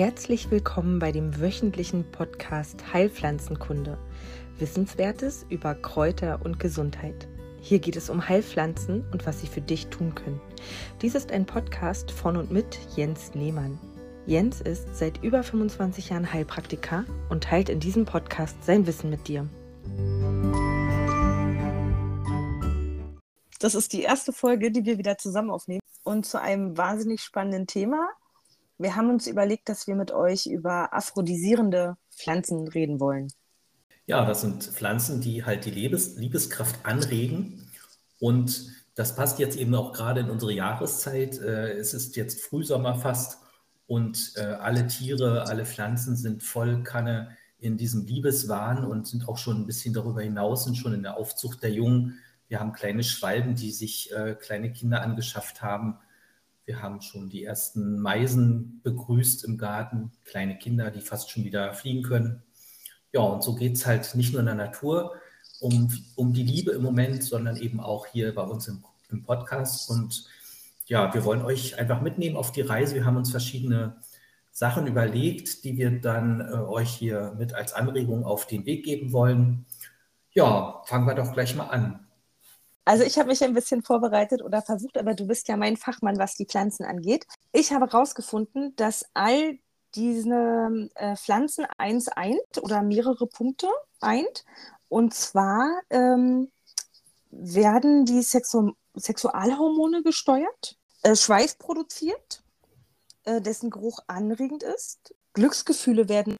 Herzlich willkommen bei dem wöchentlichen Podcast Heilpflanzenkunde. Wissenswertes über Kräuter und Gesundheit. Hier geht es um Heilpflanzen und was sie für dich tun können. Dies ist ein Podcast von und mit Jens Lehmann. Jens ist seit über 25 Jahren Heilpraktiker und teilt in diesem Podcast sein Wissen mit dir. Das ist die erste Folge, die wir wieder zusammen aufnehmen und zu einem wahnsinnig spannenden Thema. Wir haben uns überlegt, dass wir mit euch über aphrodisierende Pflanzen reden wollen. Ja, das sind Pflanzen, die halt die Liebes Liebeskraft anregen. Und das passt jetzt eben auch gerade in unsere Jahreszeit. Äh, es ist jetzt Frühsommer fast und äh, alle Tiere, alle Pflanzen sind voll Kanne in diesem Liebeswahn und sind auch schon ein bisschen darüber hinaus und schon in der Aufzucht der Jungen. Wir haben kleine Schwalben, die sich äh, kleine Kinder angeschafft haben. Wir haben schon die ersten Meisen begrüßt im Garten, kleine Kinder, die fast schon wieder fliegen können. Ja, und so geht es halt nicht nur in der Natur um, um die Liebe im Moment, sondern eben auch hier bei uns im, im Podcast. Und ja, wir wollen euch einfach mitnehmen auf die Reise. Wir haben uns verschiedene Sachen überlegt, die wir dann äh, euch hier mit als Anregung auf den Weg geben wollen. Ja, fangen wir doch gleich mal an. Also ich habe mich ein bisschen vorbereitet oder versucht, aber du bist ja mein Fachmann, was die Pflanzen angeht. Ich habe herausgefunden, dass all diese äh, Pflanzen eins eint oder mehrere Punkte eint. Und zwar ähm, werden die Sexu Sexualhormone gesteuert, äh, Schweiß produziert, äh, dessen Geruch anregend ist. Glücksgefühle werden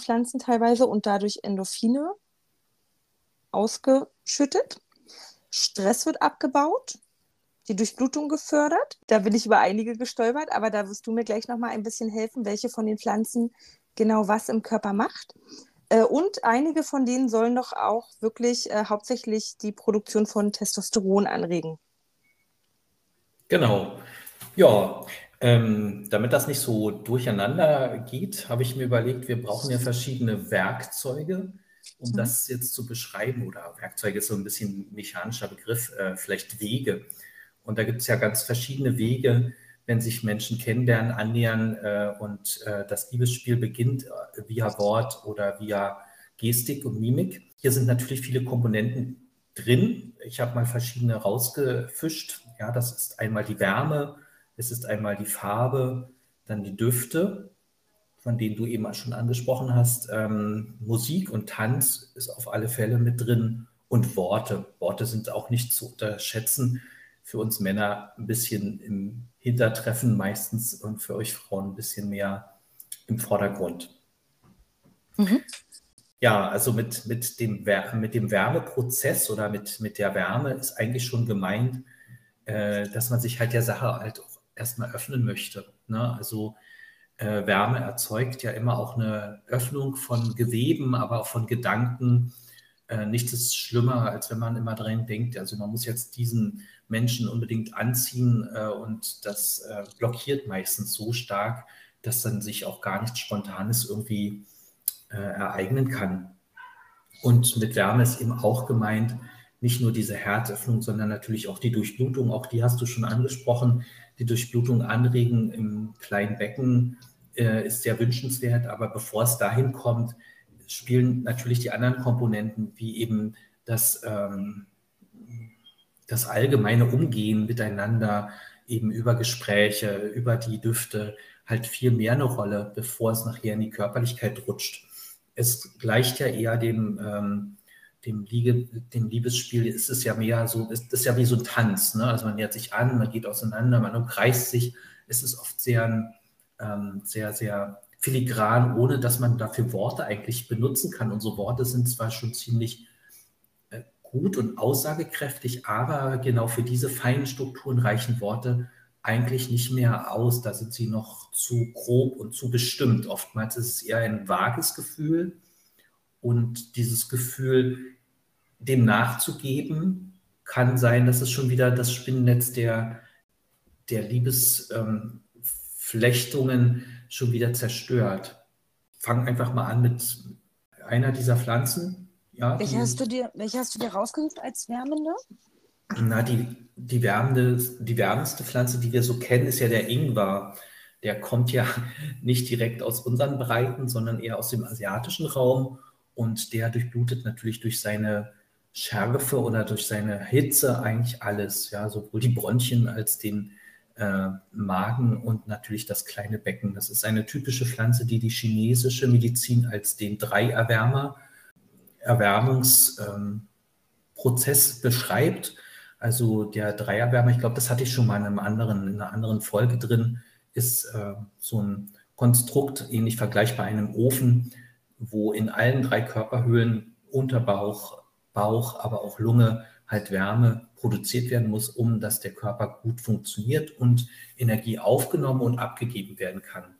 Pflanzen teilweise und dadurch Endorphine ausgeschüttet. Stress wird abgebaut die Durchblutung gefördert. Da bin ich über einige gestolpert, aber da wirst du mir gleich noch mal ein bisschen helfen, welche von den Pflanzen genau was im Körper macht. Äh, und einige von denen sollen doch auch wirklich äh, hauptsächlich die Produktion von Testosteron anregen. Genau. Ja, ähm, damit das nicht so durcheinander geht, habe ich mir überlegt, wir brauchen ja verschiedene Werkzeuge, um mhm. das jetzt zu beschreiben. Oder Werkzeuge ist so ein bisschen mechanischer Begriff, äh, vielleicht Wege. Und da gibt es ja ganz verschiedene Wege, wenn sich Menschen kennenlernen, annähern äh, und äh, das Liebesspiel beginnt äh, via Wort oder via Gestik und Mimik. Hier sind natürlich viele Komponenten drin. Ich habe mal verschiedene rausgefischt. Ja, das ist einmal die Wärme, es ist einmal die Farbe, dann die Düfte, von denen du eben schon angesprochen hast. Ähm, Musik und Tanz ist auf alle Fälle mit drin und Worte. Worte sind auch nicht zu unterschätzen für uns Männer ein bisschen im Hintertreffen meistens und für euch Frauen ein bisschen mehr im Vordergrund. Mhm. Ja, also mit, mit, dem, mit dem Wärmeprozess oder mit, mit der Wärme ist eigentlich schon gemeint, äh, dass man sich halt der Sache halt auch erstmal öffnen möchte. Ne? Also äh, Wärme erzeugt ja immer auch eine Öffnung von Geweben, aber auch von Gedanken. Äh, nichts ist schlimmer, als wenn man immer dran denkt, also man muss jetzt diesen Menschen unbedingt anziehen äh, und das äh, blockiert meistens so stark, dass dann sich auch gar nichts Spontanes irgendwie äh, ereignen kann. Und mit Wärme ist eben auch gemeint, nicht nur diese Herzöffnung, sondern natürlich auch die Durchblutung, auch die hast du schon angesprochen. Die Durchblutung anregen im kleinen Becken äh, ist sehr wünschenswert, aber bevor es dahin kommt, spielen natürlich die anderen Komponenten, wie eben das ähm, das allgemeine Umgehen miteinander, eben über Gespräche, über die Düfte, halt viel mehr eine Rolle, bevor es nachher in die Körperlichkeit rutscht. Es gleicht ja eher dem, ähm, dem, Liege, dem Liebesspiel, ist es ja mehr so, ist das ja wie so ein Tanz. Ne? Also man nähert sich an, man geht auseinander, man umkreist sich. Es ist oft sehr, ähm, sehr, sehr filigran, ohne dass man dafür Worte eigentlich benutzen kann. Unsere Worte sind zwar schon ziemlich gut und aussagekräftig, aber genau für diese feinen Strukturen reichen Worte eigentlich nicht mehr aus. Da sind sie noch zu grob und zu bestimmt. Oftmals ist es eher ein vages Gefühl und dieses Gefühl, dem nachzugeben, kann sein, dass es schon wieder das Spinnennetz der, der Liebesflechtungen ähm, schon wieder zerstört. Fang einfach mal an mit einer dieser Pflanzen, ja, welche, hast du dir, welche hast du dir rausgesucht als wärmende? Na, die, die, wärmende, die wärmendste Pflanze, die wir so kennen, ist ja der Ingwer. der kommt ja nicht direkt aus unseren Breiten, sondern eher aus dem asiatischen Raum und der durchblutet natürlich durch seine Schärfe oder durch seine Hitze eigentlich alles, ja, sowohl die Bronchien als den äh, Magen und natürlich das kleine Becken. Das ist eine typische Pflanze, die die chinesische Medizin als den Dreierwärmer Erwärmungsprozess ähm, beschreibt. Also der Dreierwärmer, ich glaube, das hatte ich schon mal in, einem anderen, in einer anderen Folge drin, ist äh, so ein Konstrukt, ähnlich vergleichbar einem Ofen, wo in allen drei Körperhöhlen, Unterbauch, Bauch, aber auch Lunge halt Wärme produziert werden muss, um dass der Körper gut funktioniert und Energie aufgenommen und abgegeben werden kann.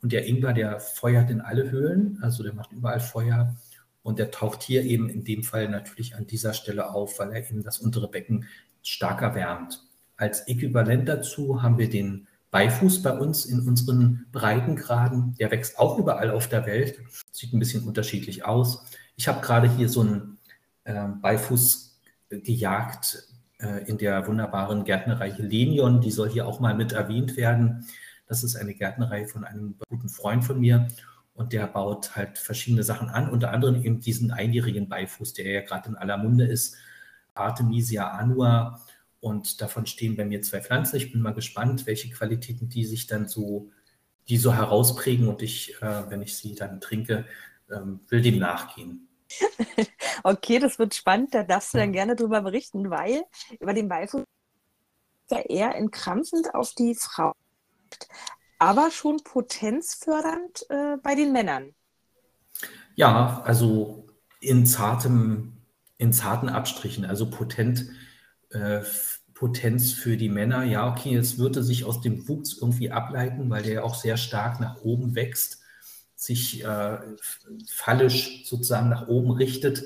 Und der Ingwer, der feuert in alle Höhlen, also der macht überall Feuer und der taucht hier eben in dem Fall natürlich an dieser Stelle auf, weil er eben das untere Becken stark erwärmt. Als Äquivalent dazu haben wir den Beifuß bei uns in unseren Breitengraden. Der wächst auch überall auf der Welt, sieht ein bisschen unterschiedlich aus. Ich habe gerade hier so einen äh, Beifuß gejagt äh, in der wunderbaren Gärtnerei Helenion. Die soll hier auch mal mit erwähnt werden. Das ist eine Gärtnerei von einem guten Freund von mir. Und der baut halt verschiedene Sachen an, unter anderem eben diesen einjährigen Beifuß, der ja gerade in aller Munde ist, Artemisia annua. Und davon stehen bei mir zwei Pflanzen. Ich bin mal gespannt, welche Qualitäten die sich dann so, die so herausprägen. Und ich, äh, wenn ich sie dann trinke, ähm, will dem nachgehen. okay, das wird spannend. Da darfst du dann gerne drüber berichten, weil über den Beifuß ja eher entkrampfend auf die Frau, aber schon potenzfördernd äh, bei den Männern. Ja, also in zartem, in zarten Abstrichen, also potent, äh, Potenz für die Männer. Ja, okay, es würde sich aus dem Wuchs irgendwie ableiten, weil der ja auch sehr stark nach oben wächst sich äh, fallisch sozusagen nach oben richtet.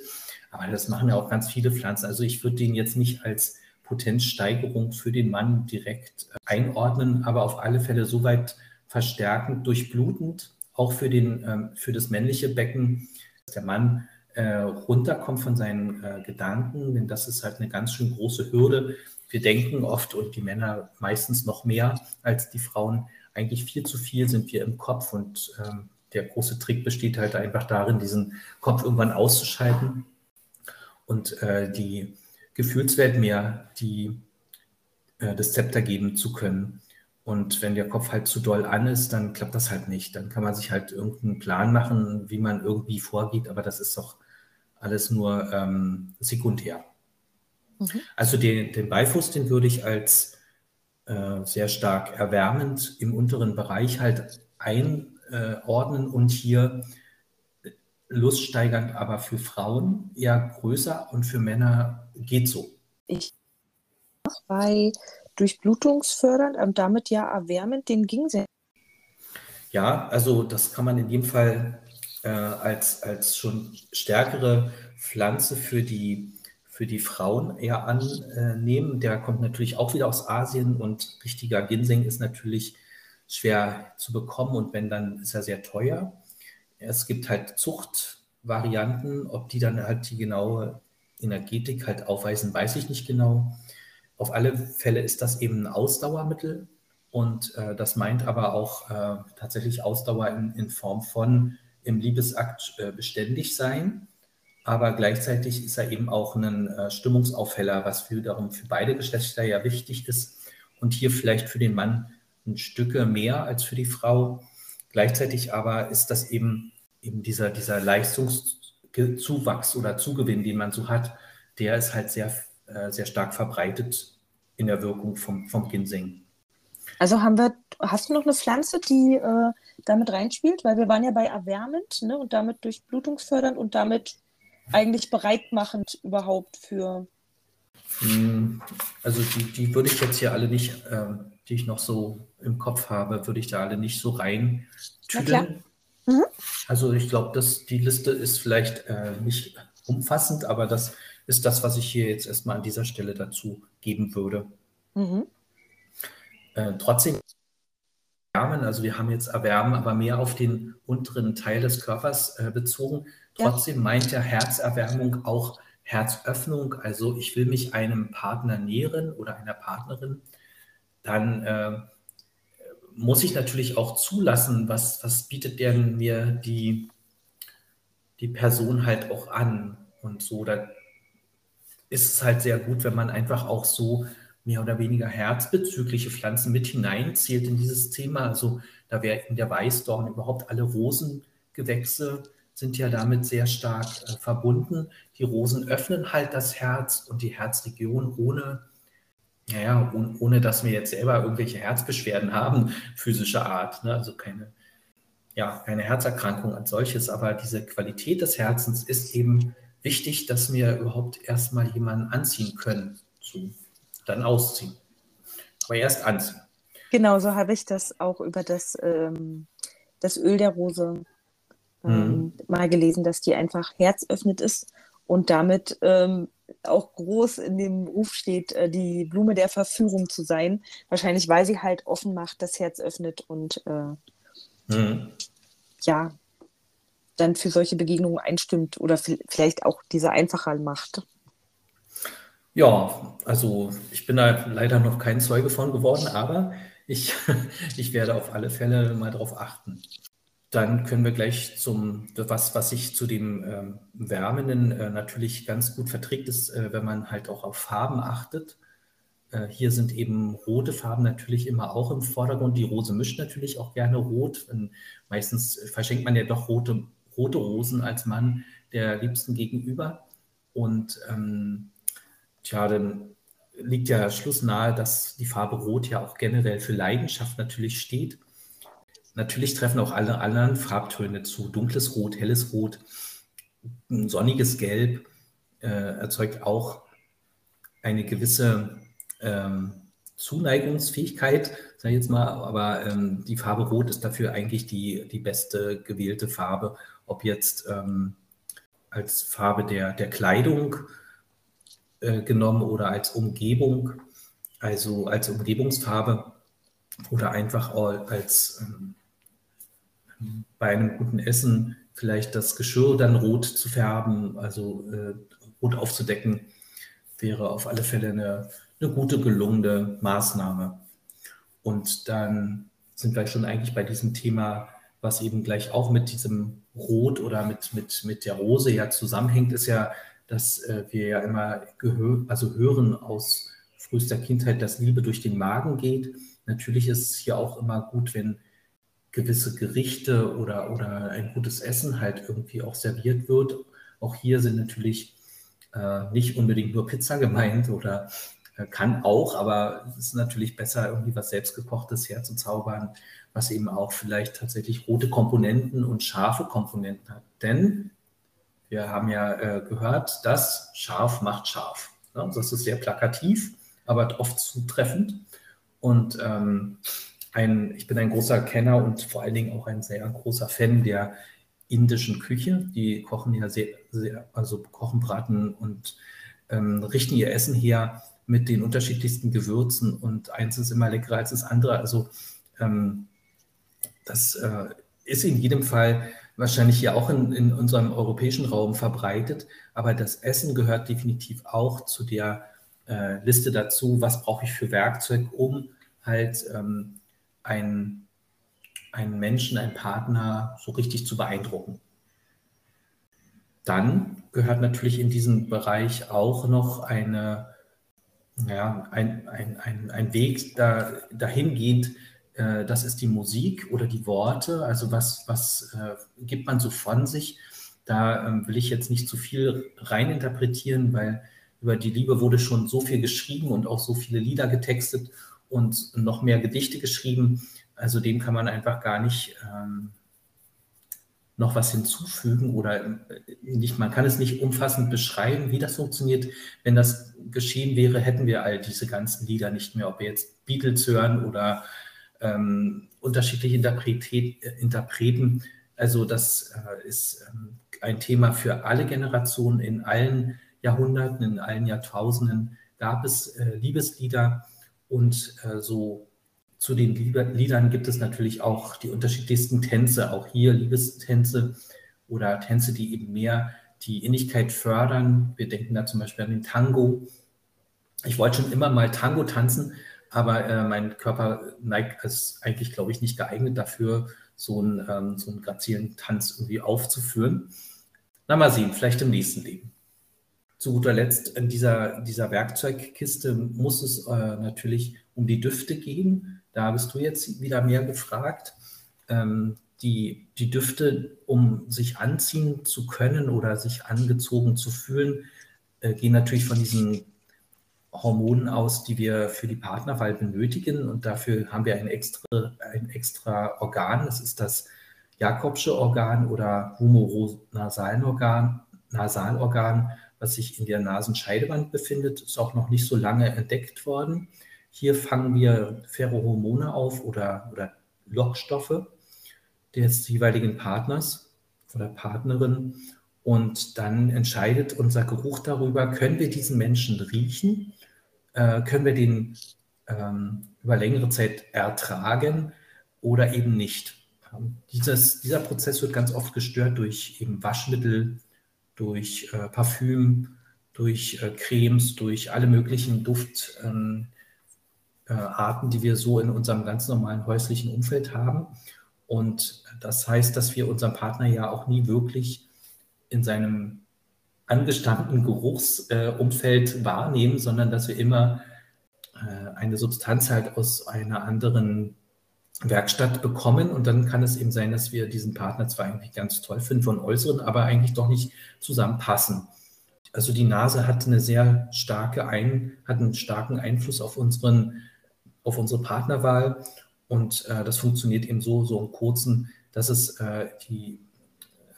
Aber das machen ja auch ganz viele Pflanzen. Also ich würde den jetzt nicht als Potenzsteigerung für den Mann direkt äh, einordnen, aber auf alle Fälle soweit verstärkend, durchblutend, auch für, den, ähm, für das männliche Becken, dass der Mann äh, runterkommt von seinen äh, Gedanken, denn das ist halt eine ganz schön große Hürde. Wir denken oft und die Männer meistens noch mehr als die Frauen. Eigentlich viel zu viel sind wir im Kopf und ähm, der große Trick besteht halt einfach darin, diesen Kopf irgendwann auszuschalten und äh, die Gefühlswelt mehr die, äh, das Zepter geben zu können. Und wenn der Kopf halt zu doll an ist, dann klappt das halt nicht. Dann kann man sich halt irgendeinen Plan machen, wie man irgendwie vorgeht, aber das ist doch alles nur ähm, sekundär. Mhm. Also den, den Beifuß, den würde ich als äh, sehr stark erwärmend im unteren Bereich halt ein, äh, ordnen und hier luststeigernd, aber für Frauen eher größer und für Männer geht so. Ich bei durchblutungsfördernd und damit ja erwärmend, den ging sehr. Ja, also das kann man in jedem Fall äh, als, als schon stärkere Pflanze für die, für die Frauen eher annehmen. Der kommt natürlich auch wieder aus Asien und richtiger Ginseng ist natürlich schwer zu bekommen und wenn, dann ist er sehr teuer. Es gibt halt Zuchtvarianten, ob die dann halt die genaue Energetik halt aufweisen, weiß ich nicht genau. Auf alle Fälle ist das eben ein Ausdauermittel und äh, das meint aber auch äh, tatsächlich Ausdauer in, in, Form von im Liebesakt äh, beständig sein. Aber gleichzeitig ist er eben auch ein äh, Stimmungsaufheller, was wiederum für beide Geschlechter ja wichtig ist und hier vielleicht für den Mann ein Stücke mehr als für die Frau. Gleichzeitig aber ist das eben, eben dieser, dieser Leistungszuwachs oder Zugewinn, den man so hat, der ist halt sehr, äh, sehr stark verbreitet in der Wirkung vom, vom Ginseng. Also haben wir, hast du noch eine Pflanze, die äh, damit reinspielt? Weil wir waren ja bei erwärmend ne, und damit durchblutungsfördernd und damit eigentlich bereitmachend überhaupt für. Hm, also die, die würde ich jetzt hier alle nicht ähm, die ich noch so im Kopf habe, würde ich da alle nicht so rein tüdeln. Mhm. Also ich glaube, die Liste ist vielleicht äh, nicht umfassend, aber das ist das, was ich hier jetzt erstmal an dieser Stelle dazu geben würde. Mhm. Äh, trotzdem Erwärmen, also wir haben jetzt Erwärmen, aber mehr auf den unteren Teil des Körpers äh, bezogen. Trotzdem ja. meint ja Herzerwärmung auch Herzöffnung. Also ich will mich einem Partner nähren oder einer Partnerin dann äh, muss ich natürlich auch zulassen, was, was bietet denn mir die, die Person halt auch an. Und so, da ist es halt sehr gut, wenn man einfach auch so mehr oder weniger herzbezügliche Pflanzen mit hineinzählt in dieses Thema. Also da wäre in der Weißdorn überhaupt alle Rosengewächse sind ja damit sehr stark äh, verbunden. Die Rosen öffnen halt das Herz und die Herzregion ohne, naja, ohne, ohne dass wir jetzt selber irgendwelche Herzbeschwerden haben, physischer Art. Ne? Also keine, ja, keine Herzerkrankung als solches, aber diese Qualität des Herzens ist eben wichtig, dass wir überhaupt erstmal jemanden anziehen können. So, dann ausziehen. Aber erst anziehen. Genau, so habe ich das auch über das, ähm, das Öl der Rose ähm, mhm. mal gelesen, dass die einfach herzöffnet ist und damit ähm, auch groß in dem Ruf steht, äh, die Blume der Verführung zu sein. Wahrscheinlich, weil sie halt offen macht, das Herz öffnet und äh, mhm. ja, dann für solche Begegnungen einstimmt oder vielleicht auch diese einfacher macht. Ja, also ich bin da leider noch kein Zeuge von geworden, aber ich, ich werde auf alle Fälle mal darauf achten. Dann können wir gleich zum, was, was sich zu dem ähm, Wärmenden äh, natürlich ganz gut verträgt, ist, äh, wenn man halt auch auf Farben achtet. Äh, hier sind eben rote Farben natürlich immer auch im Vordergrund. Die Rose mischt natürlich auch gerne rot. Und meistens verschenkt man ja doch rote, rote Rosen als Mann der Liebsten gegenüber. Und ähm, tja, dann liegt ja Schluss nahe, dass die Farbe Rot ja auch generell für Leidenschaft natürlich steht. Natürlich treffen auch alle anderen Farbtöne zu. Dunkles Rot, helles Rot, sonniges Gelb äh, erzeugt auch eine gewisse ähm, Zuneigungsfähigkeit, sage ich jetzt mal, aber ähm, die Farbe Rot ist dafür eigentlich die, die beste gewählte Farbe, ob jetzt ähm, als Farbe der, der Kleidung äh, genommen oder als Umgebung, also als Umgebungsfarbe oder einfach als ähm, bei einem guten Essen vielleicht das Geschirr dann rot zu färben, also äh, rot aufzudecken, wäre auf alle Fälle eine, eine gute, gelungene Maßnahme. Und dann sind wir schon eigentlich bei diesem Thema, was eben gleich auch mit diesem Rot oder mit, mit, mit der Rose ja zusammenhängt, ist ja, dass äh, wir ja immer gehör, also hören aus frühester Kindheit, dass Liebe durch den Magen geht. Natürlich ist es hier auch immer gut, wenn gewisse Gerichte oder, oder ein gutes Essen halt irgendwie auch serviert wird. Auch hier sind natürlich äh, nicht unbedingt nur Pizza gemeint oder äh, kann auch, aber es ist natürlich besser, irgendwie was selbstgekochtes herzuzaubern, was eben auch vielleicht tatsächlich rote Komponenten und scharfe Komponenten hat. Denn wir haben ja äh, gehört, dass scharf macht scharf. Ja, das ist sehr plakativ, aber oft zutreffend. Und ähm, ein, ich bin ein großer Kenner und vor allen Dingen auch ein sehr großer Fan der indischen Küche. Die kochen ja sehr, sehr also kochen, braten und ähm, richten ihr Essen her mit den unterschiedlichsten Gewürzen und eins ist immer leckerer als das andere. Also ähm, das äh, ist in jedem Fall wahrscheinlich hier auch in, in unserem europäischen Raum verbreitet, aber das Essen gehört definitiv auch zu der äh, Liste dazu, was brauche ich für Werkzeug, um halt ähm, einen, einen Menschen, einen Partner so richtig zu beeindrucken. Dann gehört natürlich in diesem Bereich auch noch eine, ja, ein, ein, ein, ein Weg da, dahingehend, äh, das ist die Musik oder die Worte, also was, was äh, gibt man so von sich. Da ähm, will ich jetzt nicht zu viel reininterpretieren, weil über die Liebe wurde schon so viel geschrieben und auch so viele Lieder getextet und noch mehr Gedichte geschrieben. Also dem kann man einfach gar nicht ähm, noch was hinzufügen oder äh, nicht, man kann es nicht umfassend beschreiben, wie das funktioniert. Wenn das geschehen wäre, hätten wir all diese ganzen Lieder nicht mehr, ob wir jetzt Beatles hören oder ähm, unterschiedliche Interpretät, Interpreten. Also das äh, ist ähm, ein Thema für alle Generationen in allen Jahrhunderten, in allen Jahrtausenden gab es äh, Liebeslieder und äh, so zu den Liedern gibt es natürlich auch die unterschiedlichsten Tänze, auch hier Liebestänze oder Tänze, die eben mehr die Innigkeit fördern. Wir denken da zum Beispiel an den Tango. Ich wollte schon immer mal Tango tanzen, aber äh, mein Körper neigt, ist eigentlich, glaube ich, nicht geeignet dafür, so einen, ähm, so einen grazilen Tanz irgendwie aufzuführen. Na, mal sehen, vielleicht im nächsten Leben. Zu guter Letzt, in dieser, dieser Werkzeugkiste muss es äh, natürlich um die Düfte gehen. Da bist du jetzt wieder mehr gefragt. Ähm, die, die Düfte, um sich anziehen zu können oder sich angezogen zu fühlen, äh, gehen natürlich von diesen Hormonen aus, die wir für die Partnerwahl benötigen. Und dafür haben wir ein extra, ein extra Organ. Das ist das Jakobsche Organ oder Humoronasalorgan, Nasalorgan, was sich in der Nasenscheidewand befindet. Ist auch noch nicht so lange entdeckt worden. Hier fangen wir Pherohormone auf oder, oder Lockstoffe des jeweiligen Partners oder Partnerin. Und dann entscheidet unser Geruch darüber, können wir diesen Menschen riechen äh, können wir den ähm, über längere Zeit ertragen oder eben nicht. Ähm, dieses, dieser Prozess wird ganz oft gestört durch eben Waschmittel, durch äh, Parfüm, durch äh, Cremes, durch alle möglichen Duftarten, ähm, äh, die wir so in unserem ganz normalen häuslichen Umfeld haben. Und das heißt, dass wir unseren Partner ja auch nie wirklich in seinem angestammten Geruchsumfeld äh, wahrnehmen, sondern dass wir immer äh, eine Substanz halt aus einer anderen Werkstatt bekommen. Und dann kann es eben sein, dass wir diesen Partner zwar eigentlich ganz toll finden von Äußeren, aber eigentlich doch nicht zusammenpassen. Also die Nase hat eine sehr starke ein, hat einen starken Einfluss auf unseren, auf unsere Partnerwahl. Und äh, das funktioniert eben so, so im Kurzen, dass es äh, die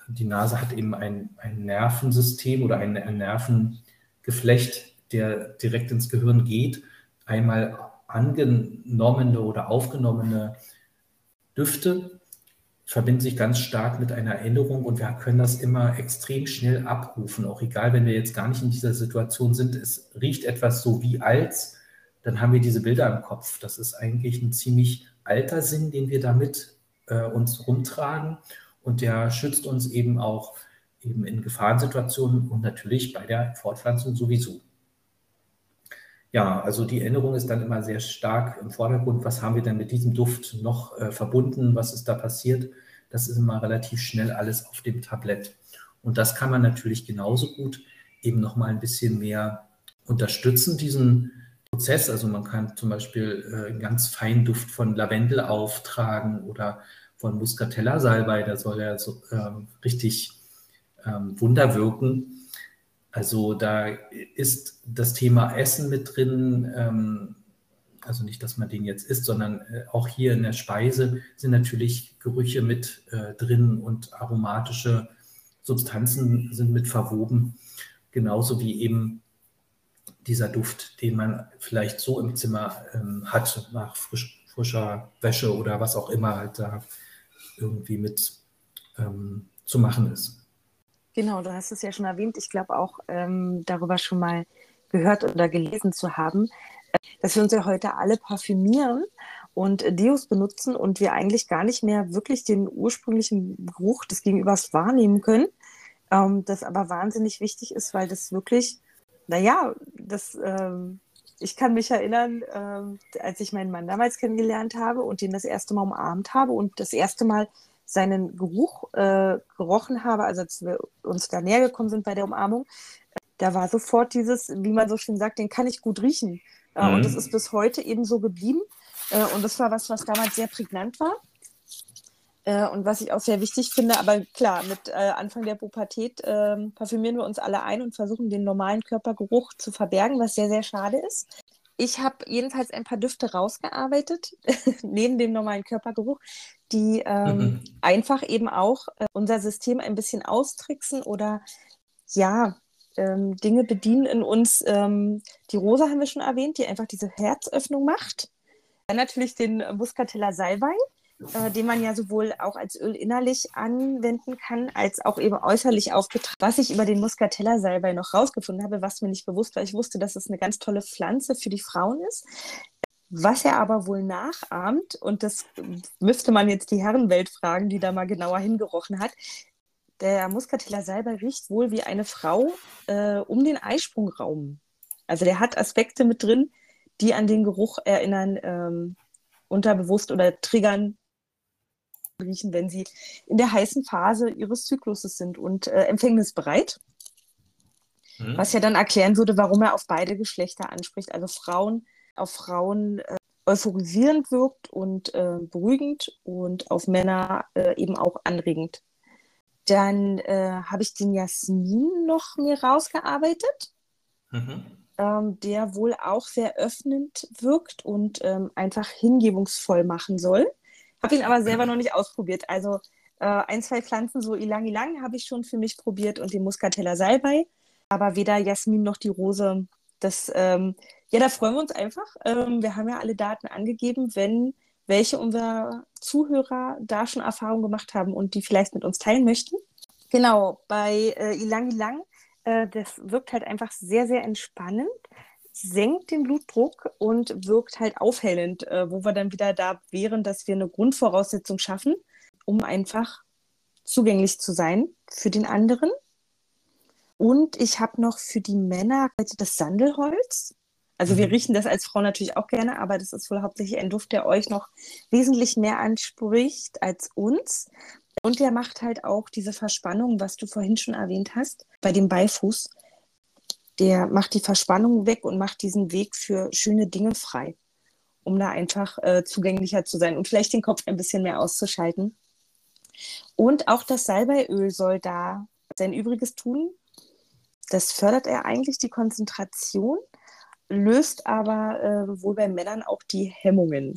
die Nase hat eben ein, ein Nervensystem oder ein, ein Nervengeflecht, der direkt ins Gehirn geht. Einmal angenommene oder aufgenommene Düfte verbinden sich ganz stark mit einer Erinnerung und wir können das immer extrem schnell abrufen, auch egal, wenn wir jetzt gar nicht in dieser Situation sind. Es riecht etwas so wie als, dann haben wir diese Bilder im Kopf. Das ist eigentlich ein ziemlich alter Sinn, den wir damit äh, uns rumtragen und der schützt uns eben auch eben in Gefahrensituationen und natürlich bei der Fortpflanzung sowieso. Ja, also die Erinnerung ist dann immer sehr stark im Vordergrund. Was haben wir denn mit diesem Duft noch äh, verbunden? Was ist da passiert? Das ist immer relativ schnell alles auf dem Tablett. Und das kann man natürlich genauso gut eben noch mal ein bisschen mehr unterstützen, diesen Prozess. Also man kann zum Beispiel äh, einen ganz feinen Duft von Lavendel auftragen oder von Muscatella Salbei, da soll er so ähm, richtig ähm, Wunder wirken. Also da ist das Thema Essen mit drin. Ähm, also nicht, dass man den jetzt isst, sondern äh, auch hier in der Speise sind natürlich Gerüche mit äh, drin und aromatische Substanzen sind mit verwoben. Genauso wie eben dieser Duft, den man vielleicht so im Zimmer ähm, hat, nach frisch, frischer Wäsche oder was auch immer halt da irgendwie mit ähm, zu machen ist. Genau, du hast es ja schon erwähnt. Ich glaube auch ähm, darüber schon mal gehört oder gelesen zu haben, äh, dass wir uns ja heute alle parfümieren und Deos benutzen und wir eigentlich gar nicht mehr wirklich den ursprünglichen Geruch des Gegenübers wahrnehmen können. Ähm, das aber wahnsinnig wichtig ist, weil das wirklich, naja, das ähm, ich kann mich erinnern, äh, als ich meinen Mann damals kennengelernt habe und ihn das erste Mal umarmt habe und das erste Mal seinen Geruch äh, gerochen habe, also als wir uns da näher gekommen sind bei der Umarmung, da war sofort dieses, wie man so schön sagt, den kann ich gut riechen. Mhm. Und das ist bis heute eben so geblieben. Äh, und das war was, was damals sehr prägnant war. Äh, und was ich auch sehr wichtig finde, aber klar, mit Anfang der Pubertät äh, parfümieren wir uns alle ein und versuchen den normalen Körpergeruch zu verbergen, was sehr, sehr schade ist. Ich habe jedenfalls ein paar Düfte rausgearbeitet, neben dem normalen Körpergeruch, die ähm, mhm. einfach eben auch äh, unser System ein bisschen austricksen oder ja, ähm, Dinge bedienen in uns. Ähm, die Rose haben wir schon erwähnt, die einfach diese Herzöffnung macht. Dann natürlich den Muscatella Salbei äh, den man ja sowohl auch als Öl innerlich anwenden kann, als auch eben äußerlich aufgetragen. Was ich über den Muscatella-Salbei noch rausgefunden habe, was mir nicht bewusst war, ich wusste, dass es eine ganz tolle Pflanze für die Frauen ist. Was er aber wohl nachahmt, und das müsste man jetzt die Herrenwelt fragen, die da mal genauer hingerochen hat, der Muscatella Salbei riecht wohl wie eine Frau äh, um den Eisprungraum. Also der hat Aspekte mit drin, die an den Geruch erinnern, ähm, unterbewusst oder triggern riechen, wenn sie in der heißen Phase ihres Zykluses sind und äh, empfängnisbereit. Mhm. Was ja dann erklären würde, warum er auf beide Geschlechter anspricht. Also Frauen auf Frauen äh, euphorisierend wirkt und äh, beruhigend und auf Männer äh, eben auch anregend. Dann äh, habe ich den Jasmin noch mir rausgearbeitet, mhm. ähm, der wohl auch sehr öffnend wirkt und ähm, einfach hingebungsvoll machen soll. Habe ihn aber selber noch nicht ausprobiert. Also äh, ein, zwei Pflanzen, so Ilang Ilang, habe ich schon für mich probiert und den Muscatella Salbei. Aber weder Jasmin noch die Rose, das, ähm, ja, da freuen wir uns einfach. Ähm, wir haben ja alle Daten angegeben, wenn welche unserer Zuhörer da schon Erfahrungen gemacht haben und die vielleicht mit uns teilen möchten. Genau, bei äh, Ilang Ilang, äh, das wirkt halt einfach sehr, sehr entspannend senkt den Blutdruck und wirkt halt aufhellend, äh, wo wir dann wieder da wären, dass wir eine Grundvoraussetzung schaffen, um einfach zugänglich zu sein für den anderen. Und ich habe noch für die Männer das Sandelholz. Also wir mhm. riechen das als Frau natürlich auch gerne, aber das ist wohl hauptsächlich ein Duft, der euch noch wesentlich mehr anspricht als uns. Und der macht halt auch diese Verspannung, was du vorhin schon erwähnt hast, bei dem Beifuß der macht die Verspannung weg und macht diesen Weg für schöne Dinge frei, um da einfach äh, zugänglicher zu sein und vielleicht den Kopf ein bisschen mehr auszuschalten. Und auch das Salbeiöl soll da sein Übriges tun. Das fördert er eigentlich die Konzentration, löst aber äh, wohl bei Männern auch die Hemmungen.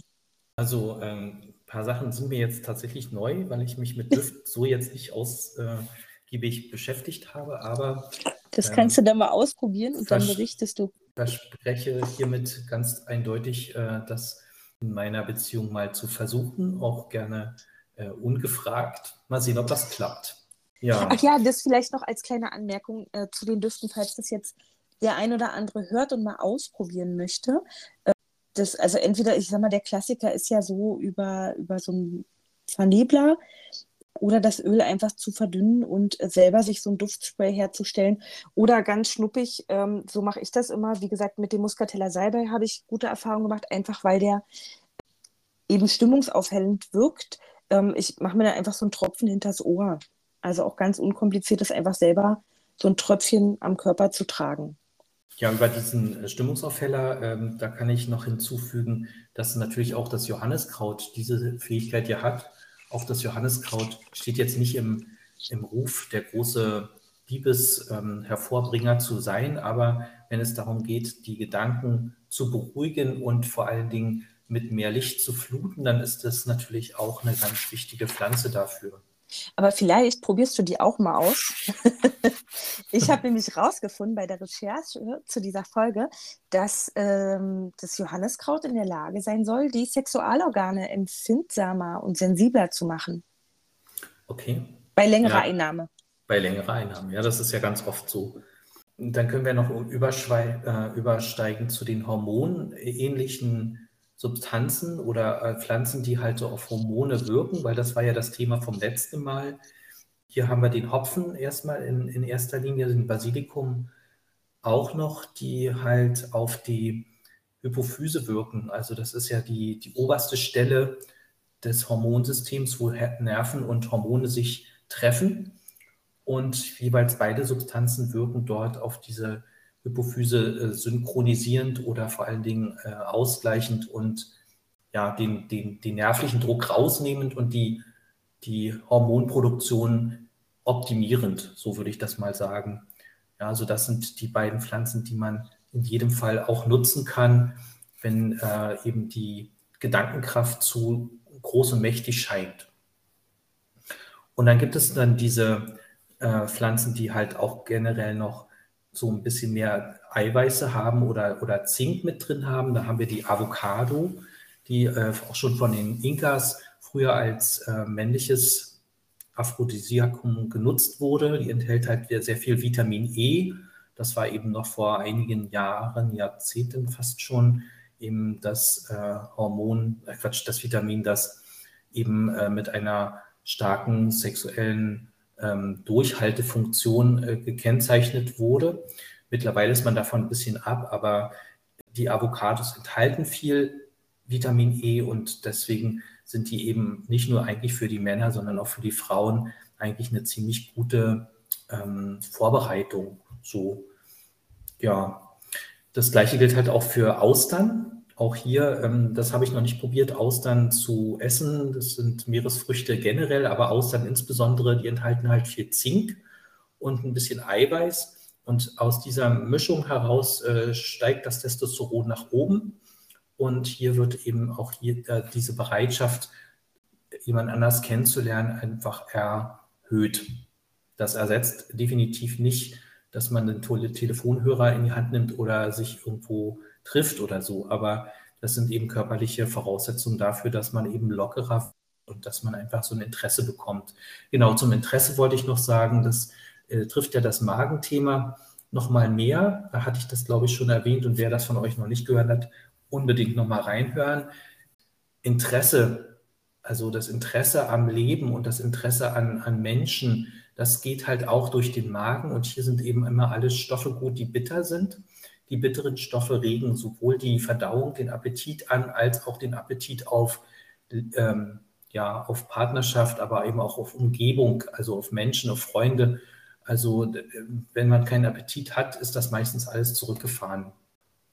Also ähm, ein paar Sachen sind mir jetzt tatsächlich neu, weil ich mich mit Düft so jetzt nicht ausgiebig beschäftigt habe, aber das ähm, kannst du dann mal ausprobieren und dann berichtest du. Ich verspreche hiermit ganz eindeutig, äh, das in meiner Beziehung mal zu versuchen, auch gerne äh, ungefragt. Mal sehen, ob das klappt. Ja. Ach ja, das vielleicht noch als kleine Anmerkung äh, zu den Düften, falls das jetzt der ein oder andere hört und mal ausprobieren möchte. Äh, das, also entweder, ich sag mal, der Klassiker ist ja so über, über so einen Vernebler oder das Öl einfach zu verdünnen und selber sich so ein Duftspray herzustellen. Oder ganz schnuppig, ähm, so mache ich das immer. Wie gesagt, mit dem Muscatella Salbei habe ich gute Erfahrungen gemacht, einfach weil der eben stimmungsaufhellend wirkt. Ähm, ich mache mir da einfach so einen Tropfen hinters Ohr. Also auch ganz unkompliziert ist einfach selber so ein Tröpfchen am Körper zu tragen. Ja, über diesen äh, Stimmungsaufheller, ähm, da kann ich noch hinzufügen, dass natürlich auch das Johanniskraut diese Fähigkeit ja hat auch das Johanniskraut steht jetzt nicht im, im Ruf, der große Liebeshervorbringer ähm, zu sein, aber wenn es darum geht, die Gedanken zu beruhigen und vor allen Dingen mit mehr Licht zu fluten, dann ist das natürlich auch eine ganz wichtige Pflanze dafür. Aber vielleicht probierst du die auch mal aus. ich habe nämlich rausgefunden bei der Recherche zu dieser Folge, dass ähm, das Johanneskraut in der Lage sein soll, die Sexualorgane empfindsamer und sensibler zu machen. Okay. Bei längerer ja, Einnahme. Bei längerer Einnahme, ja, das ist ja ganz oft so. Dann können wir noch äh, übersteigen zu den hormonähnlichen Substanzen oder äh, Pflanzen, die halt so auf Hormone wirken, weil das war ja das Thema vom letzten Mal. Hier haben wir den Hopfen erstmal in, in erster Linie, den Basilikum auch noch, die halt auf die Hypophyse wirken. Also das ist ja die, die oberste Stelle des Hormonsystems, wo Nerven und Hormone sich treffen. Und jeweils beide Substanzen wirken dort auf diese Hypophyse äh, synchronisierend oder vor allen Dingen äh, ausgleichend und ja, den, den, den nervlichen Druck rausnehmend und die, die Hormonproduktion optimierend, so würde ich das mal sagen. Ja, also das sind die beiden Pflanzen, die man in jedem Fall auch nutzen kann, wenn äh, eben die Gedankenkraft zu groß und mächtig scheint. Und dann gibt es dann diese äh, Pflanzen, die halt auch generell noch so ein bisschen mehr Eiweiße haben oder, oder Zink mit drin haben. Da haben wir die Avocado, die äh, auch schon von den Inkas früher als äh, männliches Aphrodisiakum genutzt wurde. Die enthält halt sehr viel Vitamin E. Das war eben noch vor einigen Jahren, Jahrzehnten fast schon eben das äh, Hormon, äh, Quatsch, das Vitamin, das eben äh, mit einer starken sexuellen ähm, Durchhaltefunktion äh, gekennzeichnet wurde. Mittlerweile ist man davon ein bisschen ab, aber die Avocados enthalten viel Vitamin E und deswegen sind die eben nicht nur eigentlich für die Männer, sondern auch für die Frauen eigentlich eine ziemlich gute ähm, Vorbereitung. So, ja. Das gleiche gilt halt auch für Austern. Auch hier, ähm, das habe ich noch nicht probiert, Austern zu essen. Das sind Meeresfrüchte generell, aber Austern insbesondere, die enthalten halt viel Zink und ein bisschen Eiweiß. Und aus dieser Mischung heraus äh, steigt das Testosteron nach oben. Und hier wird eben auch hier, äh, diese Bereitschaft, jemand anders kennenzulernen, einfach erhöht. Das ersetzt definitiv nicht, dass man einen Telefonhörer in die Hand nimmt oder sich irgendwo trifft oder so. Aber das sind eben körperliche Voraussetzungen dafür, dass man eben lockerer und dass man einfach so ein Interesse bekommt. Genau, zum Interesse wollte ich noch sagen, das äh, trifft ja das Magenthema noch mal mehr. Da hatte ich das, glaube ich, schon erwähnt und wer das von euch noch nicht gehört hat, unbedingt noch mal reinhören. Interesse, also das Interesse am Leben und das Interesse an, an Menschen, das geht halt auch durch den Magen und hier sind eben immer alle Stoffe gut, die bitter sind. Die bitteren Stoffe regen sowohl die Verdauung, den Appetit an, als auch den Appetit auf, ähm, ja, auf Partnerschaft, aber eben auch auf Umgebung, also auf Menschen, auf Freunde. Also wenn man keinen Appetit hat, ist das meistens alles zurückgefahren.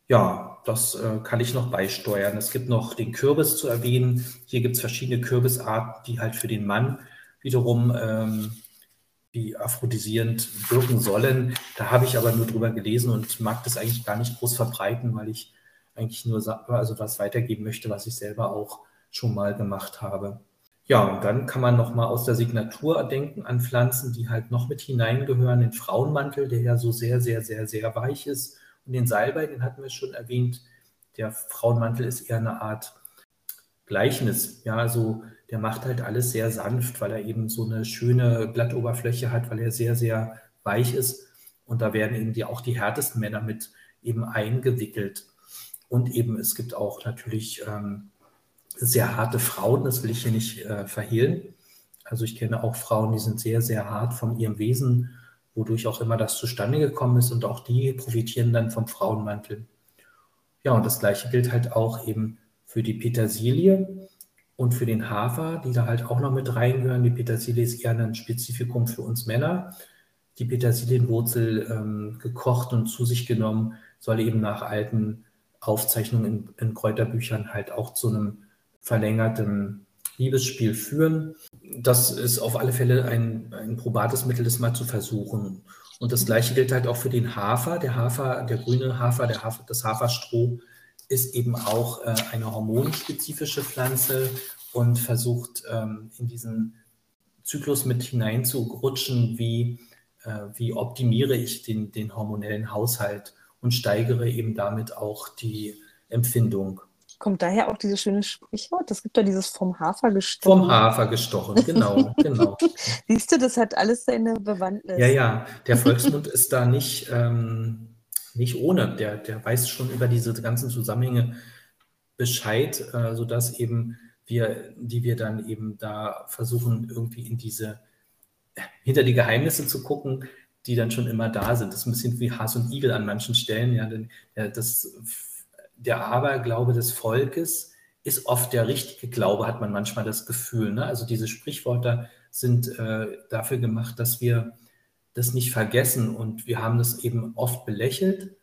Ja, das äh, kann ich noch beisteuern. Es gibt noch den Kürbis zu erwähnen. Hier gibt es verschiedene Kürbisarten, die halt für den Mann wiederum ähm, wie aphrodisierend wirken sollen. Da habe ich aber nur drüber gelesen und mag das eigentlich gar nicht groß verbreiten, weil ich eigentlich nur also was weitergeben möchte, was ich selber auch schon mal gemacht habe. Ja, und dann kann man noch mal aus der Signatur denken an Pflanzen, die halt noch mit hineingehören. Den Frauenmantel, der ja so sehr, sehr, sehr, sehr weich ist und den Salbei, den hatten wir schon erwähnt. Der Frauenmantel ist eher eine Art Gleichnis. Ja, also der macht halt alles sehr sanft, weil er eben so eine schöne Blattoberfläche hat, weil er sehr, sehr weich ist. Und da werden eben die, auch die härtesten Männer mit eben eingewickelt. Und eben, es gibt auch natürlich ähm, sehr harte Frauen, das will ich hier nicht äh, verhehlen. Also ich kenne auch Frauen, die sind sehr, sehr hart von ihrem Wesen wodurch auch immer das zustande gekommen ist und auch die profitieren dann vom Frauenmantel. Ja, und das gleiche gilt halt auch eben für die Petersilie und für den Hafer, die da halt auch noch mit reingehören. Die Petersilie ist eher ein Spezifikum für uns Männer. Die Petersilienwurzel ähm, gekocht und zu sich genommen soll eben nach alten Aufzeichnungen in, in Kräuterbüchern halt auch zu einem verlängerten Liebesspiel führen. Das ist auf alle Fälle ein, ein probates Mittel, das mal zu versuchen. Und das Gleiche gilt halt auch für den Hafer. Der Hafer, der grüne Hafer, der Hafer das Haferstroh ist eben auch äh, eine hormonspezifische Pflanze und versucht ähm, in diesen Zyklus mit hineinzurutschen, wie, äh, wie optimiere ich den, den hormonellen Haushalt und steigere eben damit auch die Empfindung. Kommt daher auch dieses schöne Sprichwort? Das gibt ja dieses vom Hafer gestochen. Vom Hafer gestochen, genau, genau. Siehst du, das hat alles seine Bewandtnis. Ja, ja, der Volksmund ist da nicht, ähm, nicht ohne. Der, der weiß schon über diese ganzen Zusammenhänge Bescheid, äh, sodass eben wir, die wir dann eben da versuchen, irgendwie in diese, hinter die Geheimnisse zu gucken, die dann schon immer da sind. Das ist ein bisschen wie Has und Igel an manchen Stellen. Ja, denn, ja, das der Aberglaube des Volkes ist oft der richtige Glaube, hat man manchmal das Gefühl. Ne? Also diese Sprichwörter sind äh, dafür gemacht, dass wir das nicht vergessen und wir haben das eben oft belächelt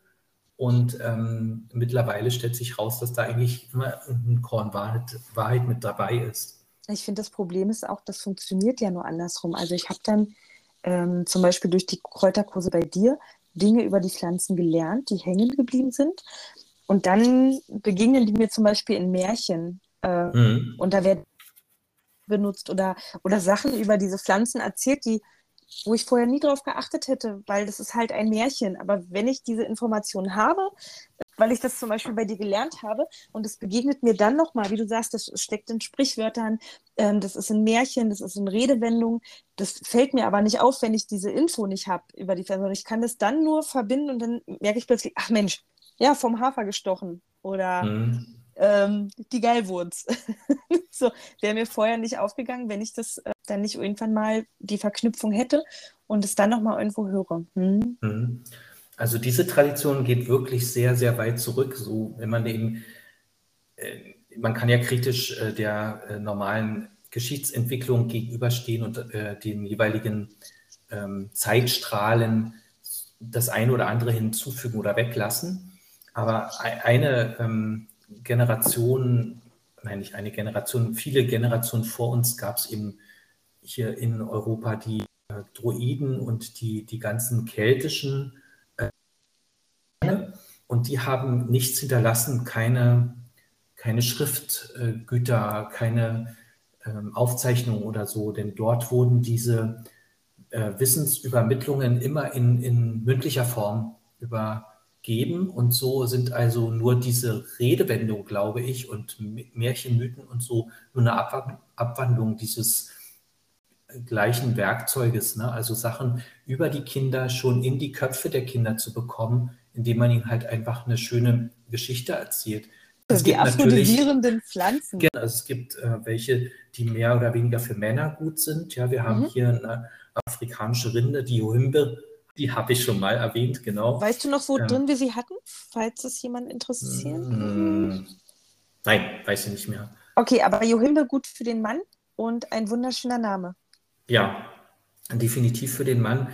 und ähm, mittlerweile stellt sich raus, dass da eigentlich immer ein Korn Wahrheit, Wahrheit mit dabei ist. Ich finde, das Problem ist auch, das funktioniert ja nur andersrum. Also ich habe dann ähm, zum Beispiel durch die Kräuterkurse bei dir Dinge über die Pflanzen gelernt, die hängen geblieben sind. Und dann begegnen die mir zum Beispiel in Märchen. Äh, mhm. Und da werden benutzt oder, oder Sachen über diese Pflanzen erzählt, die, wo ich vorher nie drauf geachtet hätte, weil das ist halt ein Märchen. Aber wenn ich diese Informationen habe, weil ich das zum Beispiel bei dir gelernt habe und es begegnet mir dann nochmal, wie du sagst, das steckt in Sprichwörtern, ähm, das ist in Märchen, das ist in Redewendungen, das fällt mir aber nicht auf, wenn ich diese Info nicht habe über die Pflanzen. Ich kann das dann nur verbinden und dann merke ich plötzlich, ach Mensch, ja, vom Hafer gestochen oder mhm. Ähm, die Geilwurz. so, wäre mir vorher nicht aufgegangen, wenn ich das äh, dann nicht irgendwann mal die Verknüpfung hätte und es dann nochmal irgendwo höre. Hm? Mhm. Also diese Tradition geht wirklich sehr, sehr weit zurück. So, wenn man eben, äh, man kann ja kritisch äh, der äh, normalen Geschichtsentwicklung gegenüberstehen und äh, den jeweiligen ähm, Zeitstrahlen das eine oder andere hinzufügen oder weglassen. Aber eine ähm, Generation, nein, nicht eine Generation, viele Generationen vor uns gab es eben hier in Europa die äh, Druiden und die, die ganzen keltischen äh, und die haben nichts hinterlassen, keine, keine Schriftgüter, keine ähm, Aufzeichnungen oder so, denn dort wurden diese äh, Wissensübermittlungen immer in, in mündlicher Form übergeben. Und so sind also nur diese Redewendung, glaube ich, und Märchenmythen und so nur eine Abwandlung dieses gleichen Werkzeuges, ne? also Sachen über die Kinder schon in die Köpfe der Kinder zu bekommen, indem man ihnen halt einfach eine schöne Geschichte erzählt. Es die aphrodisierenden Pflanzen. Genau, also es gibt äh, welche, die mehr oder weniger für Männer gut sind. Ja, wir haben mhm. hier eine afrikanische Rinde, die Johimbe, die habe ich schon mal erwähnt, genau. Weißt du noch, wo ähm, drin wir sie hatten, falls es jemand interessiert? Mm, nein, weiß ich nicht mehr. Okay, aber Johimbe gut für den Mann und ein wunderschöner Name. Ja, definitiv für den Mann.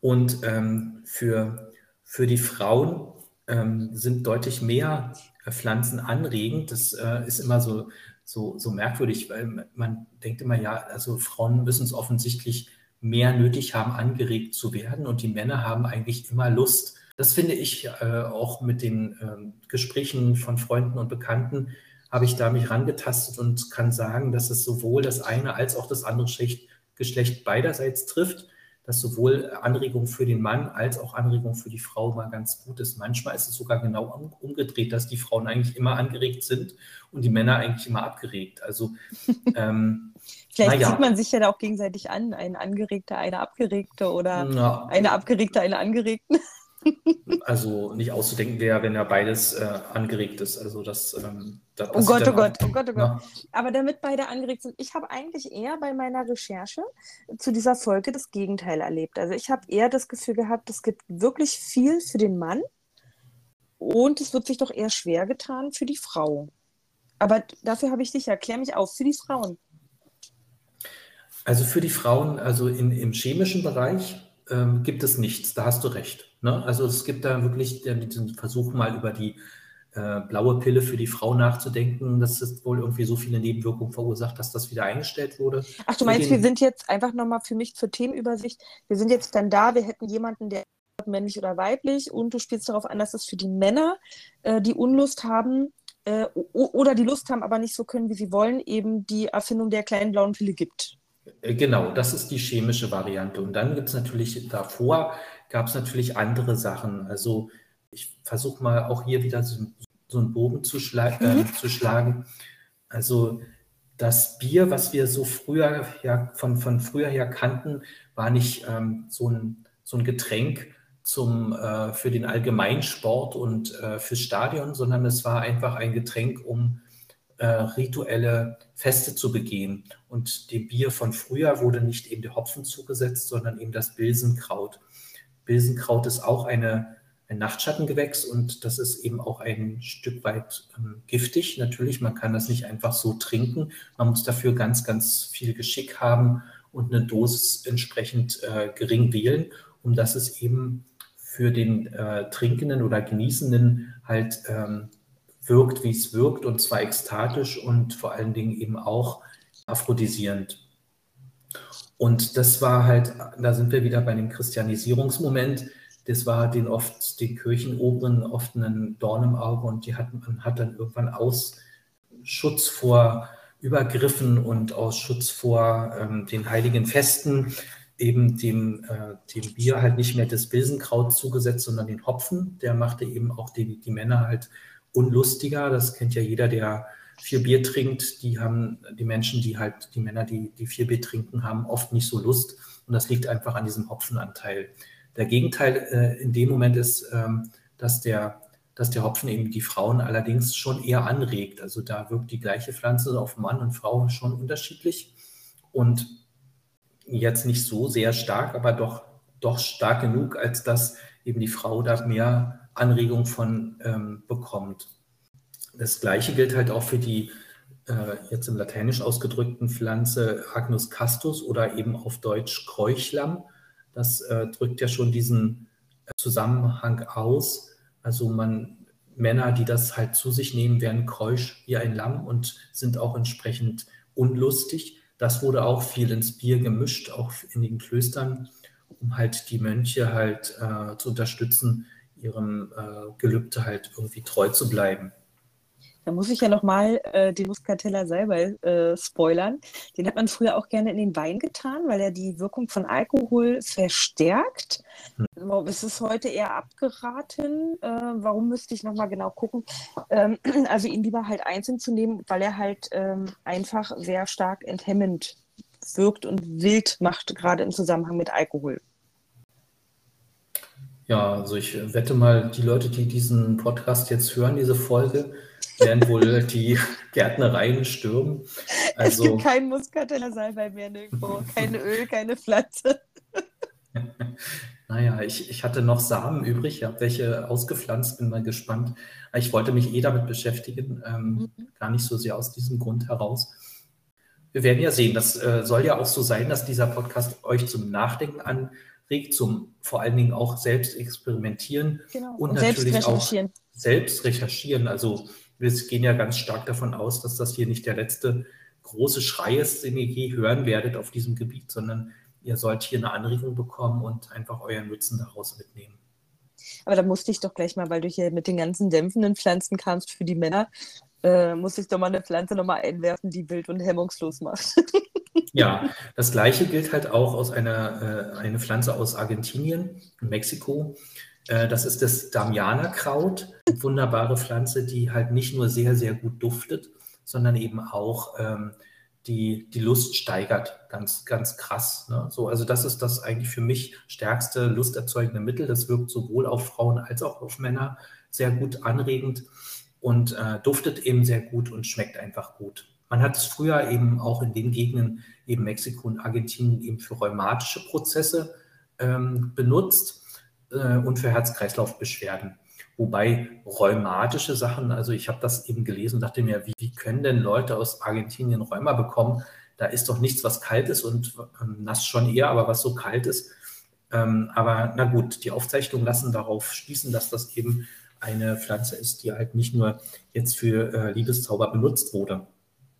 Und ähm, für, für die Frauen ähm, sind deutlich mehr äh, Pflanzen anregend. Das äh, ist immer so, so, so merkwürdig, weil man denkt immer, ja, also Frauen müssen es offensichtlich mehr nötig haben, angeregt zu werden und die Männer haben eigentlich immer Lust. Das finde ich äh, auch mit den äh, Gesprächen von Freunden und Bekannten, habe ich da mich rangetastet und kann sagen, dass es sowohl das eine als auch das andere Geschlecht, Geschlecht beiderseits trifft, dass sowohl Anregung für den Mann als auch Anregung für die Frau mal ganz gut ist. Manchmal ist es sogar genau umgedreht, dass die Frauen eigentlich immer angeregt sind und die Männer eigentlich immer abgeregt. Also ähm, Vielleicht ja. sieht man sich ja da auch gegenseitig an, ein Angeregter, eine Abgeregte oder Na, eine Abgeregte, eine Angeregten. Also nicht auszudenken wäre, wenn ja beides äh, angeregt ist. Also das, ähm, da oh Gott, oh Gott, oh Gott, oh Gott. Aber damit beide angeregt sind, ich habe eigentlich eher bei meiner Recherche zu dieser Folge das Gegenteil erlebt. Also ich habe eher das Gefühl gehabt, es gibt wirklich viel für den Mann und es wird sich doch eher schwer getan für die Frau. Aber dafür habe ich dich, erklär mich auf, für die Frauen. Also für die Frauen, also in, im chemischen Bereich ähm, gibt es nichts, da hast du recht. Ne? Also es gibt da wirklich den Versuch mal über die äh, blaue Pille für die Frau nachzudenken, dass es wohl irgendwie so viele Nebenwirkungen verursacht, dass das wieder eingestellt wurde. Ach, du meinst, wir sind jetzt einfach nochmal für mich zur Themenübersicht, wir sind jetzt dann da, wir hätten jemanden, der männlich oder weiblich und du spielst darauf an, dass es für die Männer, äh, die Unlust haben, äh, oder die Lust haben, aber nicht so können, wie sie wollen, eben die Erfindung der kleinen blauen Pille gibt. Äh, genau, das ist die chemische Variante. Und dann gibt es natürlich davor, gab es natürlich andere Sachen. Also ich versuche mal auch hier wieder so, so einen Bogen zu, schla äh, mhm. zu, schlagen. Also das Bier, was wir so früher ja, von, von früher her kannten, war nicht ähm, so, ein, so ein Getränk zum, äh, für den Allgemeinsport und äh, fürs Stadion, sondern es war einfach ein Getränk, um äh, rituelle Feste zu begehen. Und dem Bier von früher wurde nicht eben der Hopfen zugesetzt, sondern eben das Bilsenkraut. Bilsenkraut ist auch eine, ein Nachtschattengewächs und das ist eben auch ein Stück weit ähm, giftig. Natürlich, man kann das nicht einfach so trinken. Man muss dafür ganz, ganz viel Geschick haben und eine Dosis entsprechend äh, gering wählen, um dass es eben für den äh, Trinkenden oder Genießenden halt ähm, wirkt, wie es wirkt, und zwar ekstatisch und vor allen Dingen eben auch aphrodisierend. Und das war halt, da sind wir wieder bei dem Christianisierungsmoment. Das war den oft, den Kirchenoberen oft ein Dorn im Auge und die hat, man hat dann irgendwann aus Schutz vor Übergriffen und aus Schutz vor ähm, den heiligen Festen eben dem, äh, dem Bier halt nicht mehr das Bilsenkraut zugesetzt, sondern den Hopfen. Der machte eben auch die, die Männer halt unlustiger. Das kennt ja jeder, der viel Bier trinkt. Die haben die Menschen, die halt, die Männer, die, die viel Bier trinken, haben oft nicht so Lust. Und das liegt einfach an diesem Hopfenanteil. Der Gegenteil äh, in dem Moment ist, ähm, dass, der, dass der Hopfen eben die Frauen allerdings schon eher anregt. Also da wirkt die gleiche Pflanze auf Mann und Frau schon unterschiedlich. Und jetzt nicht so sehr stark, aber doch, doch stark genug, als dass eben die Frau da mehr Anregung von ähm, bekommt. Das gleiche gilt halt auch für die äh, jetzt im Lateinisch ausgedrückten Pflanze Agnus castus oder eben auf Deutsch Kräuchlamm. Das äh, drückt ja schon diesen äh, Zusammenhang aus. Also man Männer, die das halt zu sich nehmen, werden keusch wie ein Lamm und sind auch entsprechend unlustig. Das wurde auch viel ins Bier gemischt, auch in den Klöstern, um halt die Mönche halt äh, zu unterstützen, ihrem äh, Gelübde halt irgendwie treu zu bleiben. Da muss ich ja nochmal äh, den Muscatella Salbei äh, spoilern. Den hat man früher auch gerne in den Wein getan, weil er die Wirkung von Alkohol verstärkt. Hm. Es ist heute eher abgeraten. Äh, warum müsste ich nochmal genau gucken? Ähm, also ihn lieber halt einzeln zu nehmen, weil er halt ähm, einfach sehr stark enthemmend wirkt und wild macht, gerade im Zusammenhang mit Alkohol. Ja, also ich wette mal, die Leute, die diesen Podcast jetzt hören, diese Folge, werden wohl die Gärtnereien stürmen. Also, es gibt kein Muscatella Salbei mehr nirgendwo, kein Öl, keine Pflanze. naja, ich, ich hatte noch Samen übrig, ich habe welche ausgepflanzt, bin mal gespannt. Ich wollte mich eh damit beschäftigen, ähm, mhm. gar nicht so sehr aus diesem Grund heraus. Wir werden ja sehen, das äh, soll ja auch so sein, dass dieser Podcast euch zum Nachdenken anregt, zum vor allen Dingen auch selbst experimentieren genau. und, und natürlich auch selbst recherchieren. Also wir gehen ja ganz stark davon aus, dass das hier nicht der letzte große Schrei ist, den ihr je hören werdet auf diesem Gebiet, sondern ihr sollt hier eine Anregung bekommen und einfach euren Nutzen daraus mitnehmen. Aber da musste ich doch gleich mal, weil du hier mit den ganzen dämpfenden Pflanzen kamst für die Männer, äh, muss ich doch mal eine Pflanze nochmal einwerfen, die wild und hemmungslos macht. ja, das gleiche gilt halt auch aus einer äh, eine Pflanze aus Argentinien, Mexiko, äh, das ist das Damianerkraut, wunderbare Pflanze, die halt nicht nur sehr, sehr gut duftet, sondern eben auch ähm, die, die Lust steigert, ganz, ganz krass. Ne? So, also das ist das eigentlich für mich stärkste lusterzeugende Mittel. Das wirkt sowohl auf Frauen als auch auf Männer sehr gut anregend und äh, duftet eben sehr gut und schmeckt einfach gut. Man hat es früher eben auch in den Gegenden, eben Mexiko und Argentinien, eben für rheumatische Prozesse ähm, benutzt äh, und für Herz-Kreislauf-Beschwerden. Wobei rheumatische Sachen, also ich habe das eben gelesen und dachte mir, wie, wie, können denn Leute aus Argentinien Rheuma bekommen? Da ist doch nichts, was kalt ist und ähm, nass schon eher, aber was so kalt ist. Ähm, aber na gut, die Aufzeichnungen lassen darauf schließen, dass das eben eine Pflanze ist, die halt nicht nur jetzt für äh, Liebeszauber benutzt wurde.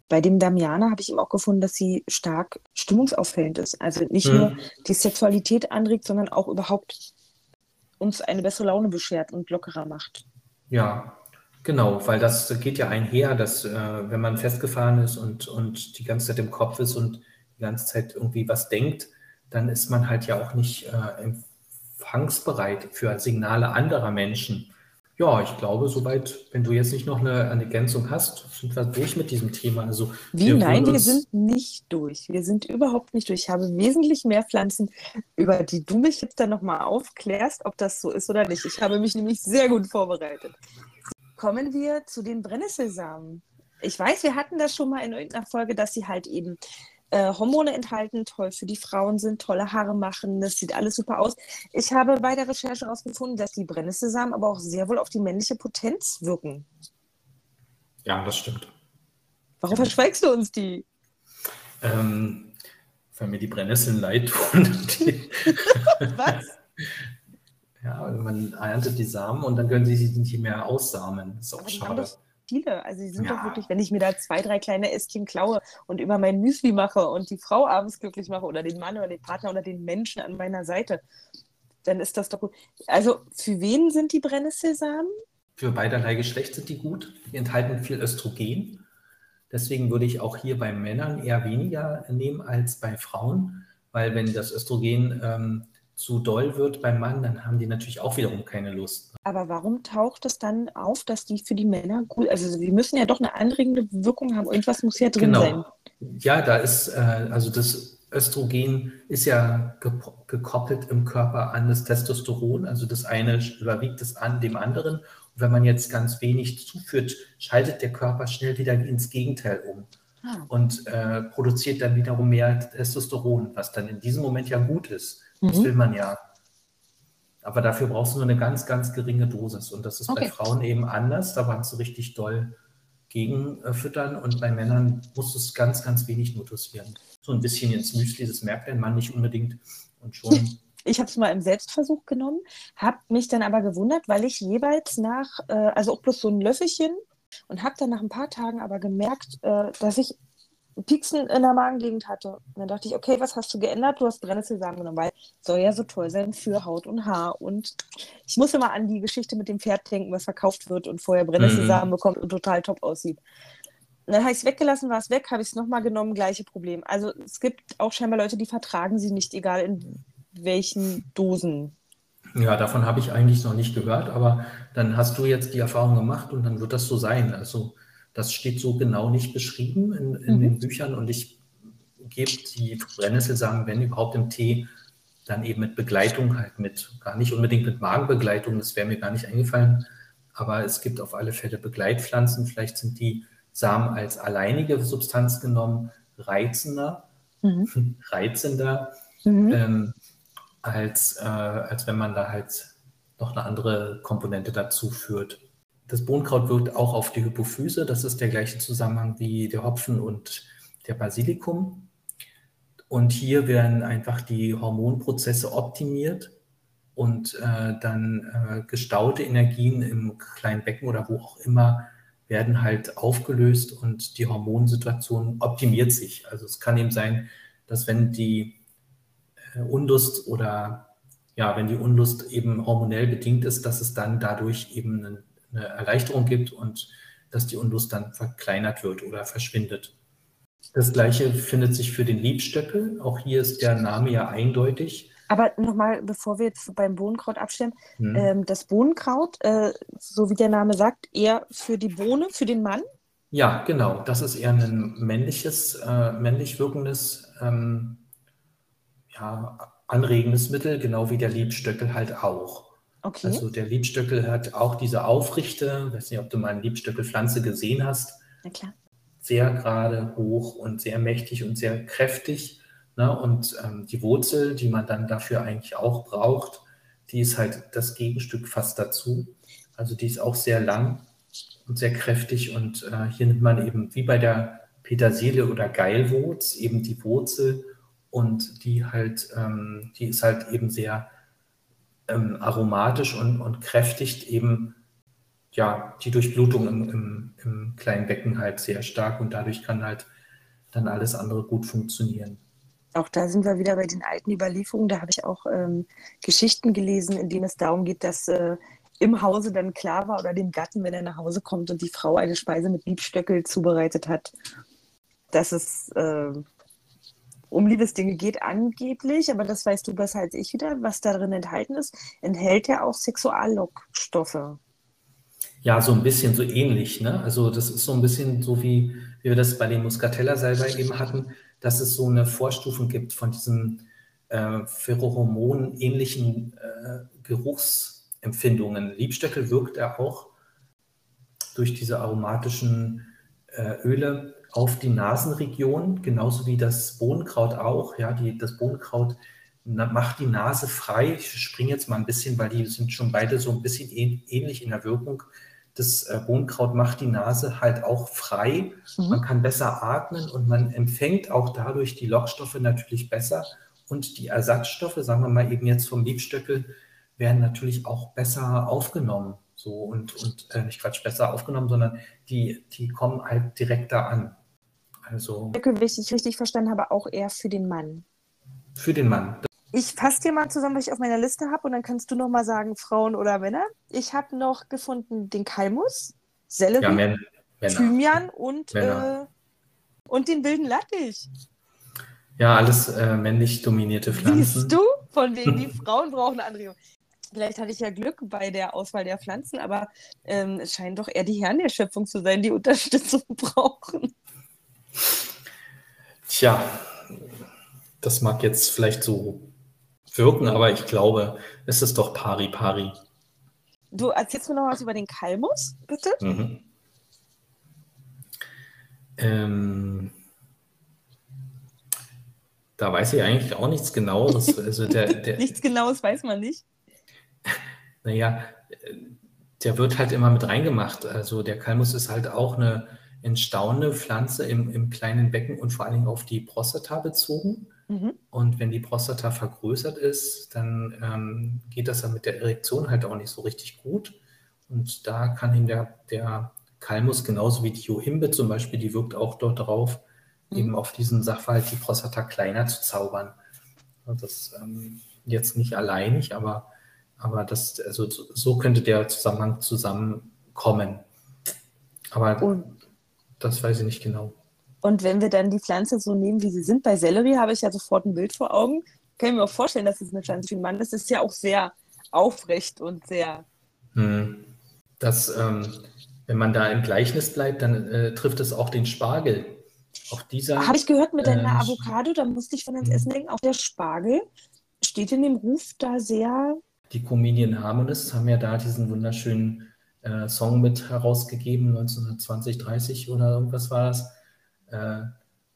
Bei dem Damiana habe ich eben auch gefunden, dass sie stark stimmungsauffällend ist. Also nicht hm. nur die Sexualität anregt, sondern auch überhaupt uns eine bessere Laune beschert und lockerer macht. Ja, genau, weil das geht ja einher, dass äh, wenn man festgefahren ist und, und die ganze Zeit im Kopf ist und die ganze Zeit irgendwie was denkt, dann ist man halt ja auch nicht äh, empfangsbereit für Signale anderer Menschen. Ja, ich glaube, soweit, wenn du jetzt nicht noch eine, eine Ergänzung hast, sind wir durch mit diesem Thema. Also, Wie? Nein, wir sind nicht durch. Wir sind überhaupt nicht durch. Ich habe wesentlich mehr Pflanzen, über die du mich jetzt dann nochmal aufklärst, ob das so ist oder nicht. Ich habe mich nämlich sehr gut vorbereitet. Kommen wir zu den Brennnesselsamen. Ich weiß, wir hatten das schon mal in irgendeiner Folge, dass sie halt eben äh, Hormone enthalten, toll für die Frauen sind, tolle Haare machen, das sieht alles super aus. Ich habe bei der Recherche herausgefunden, dass die Brennnesselsamen aber auch sehr wohl auf die männliche Potenz wirken. Ja, das stimmt. Warum verschweigst du uns die? Ähm, weil mir die Brennnesseln leid tun. Was? Ja, man erntet die Samen und dann können sie sich nicht mehr aussamen. Das ist auch aber schade viele. Also die sind ja. doch wirklich, wenn ich mir da zwei, drei kleine Ästchen klaue und über mein Müsli mache und die Frau abends glücklich mache oder den Mann oder den Partner oder den Menschen an meiner Seite, dann ist das doch gut. Also für wen sind die Brennnesselsamen? Für beiderlei Geschlecht sind die gut. Die enthalten viel Östrogen. Deswegen würde ich auch hier bei Männern eher weniger nehmen als bei Frauen, weil wenn das Östrogen ähm, zu doll wird beim Mann, dann haben die natürlich auch wiederum keine Lust. Aber warum taucht es dann auf, dass die für die Männer gut, also sie müssen ja doch eine anregende Wirkung haben, irgendwas muss ja drin genau. sein. Ja, da ist, äh, also das Östrogen ist ja gekoppelt im Körper an das Testosteron, also das eine überwiegt es an dem anderen. Und wenn man jetzt ganz wenig zuführt, schaltet der Körper schnell wieder ins Gegenteil um. Ah. Und äh, produziert dann wiederum mehr Testosteron, was dann in diesem Moment ja gut ist. Das mhm. will man ja. Aber dafür brauchst du nur eine ganz, ganz geringe Dosis. Und das ist okay. bei Frauen eben anders. Da kannst du richtig doll gegen äh, füttern und bei Männern musst du es ganz, ganz wenig nur dosieren. So ein bisschen ins Müsli, das merkt ein Mann nicht unbedingt und schon. Ich habe es mal im Selbstversuch genommen, habe mich dann aber gewundert, weil ich jeweils nach, äh, also auch bloß so ein Löffelchen und habe dann nach ein paar Tagen aber gemerkt, äh, dass ich Pieksen in der Magengegend hatte. Und dann dachte ich, okay, was hast du geändert? Du hast Brennnesselsamen genommen, weil soll ja so toll sein für Haut und Haar. Und ich muss immer an die Geschichte mit dem Pferd denken, was verkauft wird und vorher Brennnesselsamen mhm. bekommt und total top aussieht. Und dann habe ich es weggelassen, war es weg, habe ich es nochmal genommen, gleiche Problem. Also es gibt auch scheinbar Leute, die vertragen sie nicht, egal in welchen Dosen. Ja, davon habe ich eigentlich noch nicht gehört, aber dann hast du jetzt die Erfahrung gemacht und dann wird das so sein. Also das steht so genau nicht beschrieben in, in mhm. den Büchern und ich gebe die Brennnesselsamen, wenn überhaupt im Tee, dann eben mit Begleitung halt mit, gar nicht unbedingt mit Magenbegleitung, das wäre mir gar nicht eingefallen, aber es gibt auf alle Fälle Begleitpflanzen, vielleicht sind die Samen als alleinige Substanz genommen reizender, mhm. reizender, mhm. Ähm, als, äh, als wenn man da halt noch eine andere Komponente dazu führt. Das Bohnenkraut wirkt auch auf die Hypophyse. Das ist der gleiche Zusammenhang wie der Hopfen und der Basilikum. Und hier werden einfach die Hormonprozesse optimiert und äh, dann äh, gestaute Energien im kleinen Becken oder wo auch immer werden halt aufgelöst und die Hormonsituation optimiert sich. Also es kann eben sein, dass wenn die äh, Unlust oder ja, wenn die Unlust eben hormonell bedingt ist, dass es dann dadurch eben einen eine Erleichterung gibt und dass die Unlust dann verkleinert wird oder verschwindet. Das gleiche findet sich für den Liebstöckel. Auch hier ist der Name ja eindeutig. Aber nochmal, bevor wir jetzt beim Bohnenkraut abstimmen, hm. ähm, das Bohnenkraut, äh, so wie der Name sagt, eher für die Bohne, für den Mann? Ja, genau. Das ist eher ein männliches, äh, männlich wirkendes, ähm, ja, anregendes Mittel, genau wie der Liebstöckel halt auch. Okay. Also der Liebstöckel hat auch diese Aufrichte, ich weiß nicht, ob du mal eine Liebstöckelpflanze gesehen hast. Na klar. Sehr gerade, hoch und sehr mächtig und sehr kräftig. Ne? Und ähm, die Wurzel, die man dann dafür eigentlich auch braucht, die ist halt das Gegenstück fast dazu. Also die ist auch sehr lang und sehr kräftig. Und äh, hier nimmt man eben wie bei der Petersilie oder Geilwurz eben die Wurzel und die halt, ähm, die ist halt eben sehr ähm, aromatisch und, und kräftigt eben ja, die Durchblutung im, im, im kleinen Becken halt sehr stark und dadurch kann halt dann alles andere gut funktionieren. Auch da sind wir wieder bei den alten Überlieferungen. Da habe ich auch ähm, Geschichten gelesen, in denen es darum geht, dass äh, im Hause dann klar war oder dem Gatten, wenn er nach Hause kommt und die Frau eine Speise mit Liebstöckel zubereitet hat, dass es äh, um Liebesdinge geht angeblich, aber das weißt du besser als ich wieder, was darin enthalten ist, enthält ja auch Sexuallockstoffe. Ja, so ein bisschen so ähnlich. Ne? Also das ist so ein bisschen so wie, wie wir das bei dem Muscatella selber eben hatten, dass es so eine Vorstufen gibt von diesen äh, Pheromonen-ähnlichen äh, Geruchsempfindungen. Liebstöckel wirkt er auch durch diese aromatischen äh, Öle auf die Nasenregion, genauso wie das Bohnenkraut auch. Ja, die, das Bohnenkraut macht die Nase frei. Ich springe jetzt mal ein bisschen, weil die sind schon beide so ein bisschen ähnlich in der Wirkung. Das äh, Bohnenkraut macht die Nase halt auch frei. Mhm. Man kann besser atmen und man empfängt auch dadurch die Lockstoffe natürlich besser. Und die Ersatzstoffe, sagen wir mal eben jetzt vom Liebstöckel, werden natürlich auch besser aufgenommen. So und, und äh, nicht Quatsch, besser aufgenommen, sondern die, die kommen halt direkt da an. Also. Wenn ich richtig verstanden habe, auch eher für den Mann. Für den Mann. Ich fasse dir mal zusammen, was ich auf meiner Liste habe und dann kannst du noch mal sagen, Frauen oder Männer. Ich habe noch gefunden den Kalmus, Sellerie, ja, Männer. Thymian und, Äh, und den wilden Lattich. Ja, alles äh, männlich dominierte Pflanzen. Siehst du? Von wegen, die Frauen brauchen eine Anregung. Vielleicht hatte ich ja Glück bei der Auswahl der Pflanzen, aber ähm, es scheinen doch eher die Herren der Schöpfung zu sein, die Unterstützung brauchen. Tja, das mag jetzt vielleicht so wirken, aber ich glaube, es ist doch pari pari. Du erzählst mir noch was über den Kalmus, bitte? Mhm. Ähm, da weiß ich eigentlich auch nichts Genaues. Also der, der, nichts Genaues weiß man nicht. Naja, der wird halt immer mit reingemacht. Also der Kalmus ist halt auch eine entstauende Pflanze im, im kleinen Becken und vor allen Dingen auf die Prostata bezogen. Mhm. Und wenn die Prostata vergrößert ist, dann ähm, geht das dann mit der Erektion halt auch nicht so richtig gut. Und da kann ihm der, der Kalmus genauso wie die Johimbe zum Beispiel, die wirkt auch dort drauf, mhm. eben auf diesen Sachverhalt die Prostata kleiner zu zaubern. Das ähm, jetzt nicht alleinig, aber, aber das, also so könnte der Zusammenhang zusammenkommen. Aber und, das weiß ich nicht genau. Und wenn wir dann die Pflanze so nehmen, wie sie sind, bei Sellerie habe ich ja sofort ein Bild vor Augen. Kann ich mir auch vorstellen, dass es eine Pflanze für einen Mann ist. Das ist ja auch sehr aufrecht und sehr. Hm. Das, ähm, wenn man da im Gleichnis bleibt, dann äh, trifft es auch den Spargel. Auch dieser. Habe ich gehört mit deiner äh, Avocado, da musste ich von ins hm. Essen denken. Auch der Spargel steht in dem Ruf da sehr. Die Comedian Harmonists haben ja da diesen wunderschönen äh, Song mit herausgegeben, 1920, 30 oder irgendwas war das. Äh,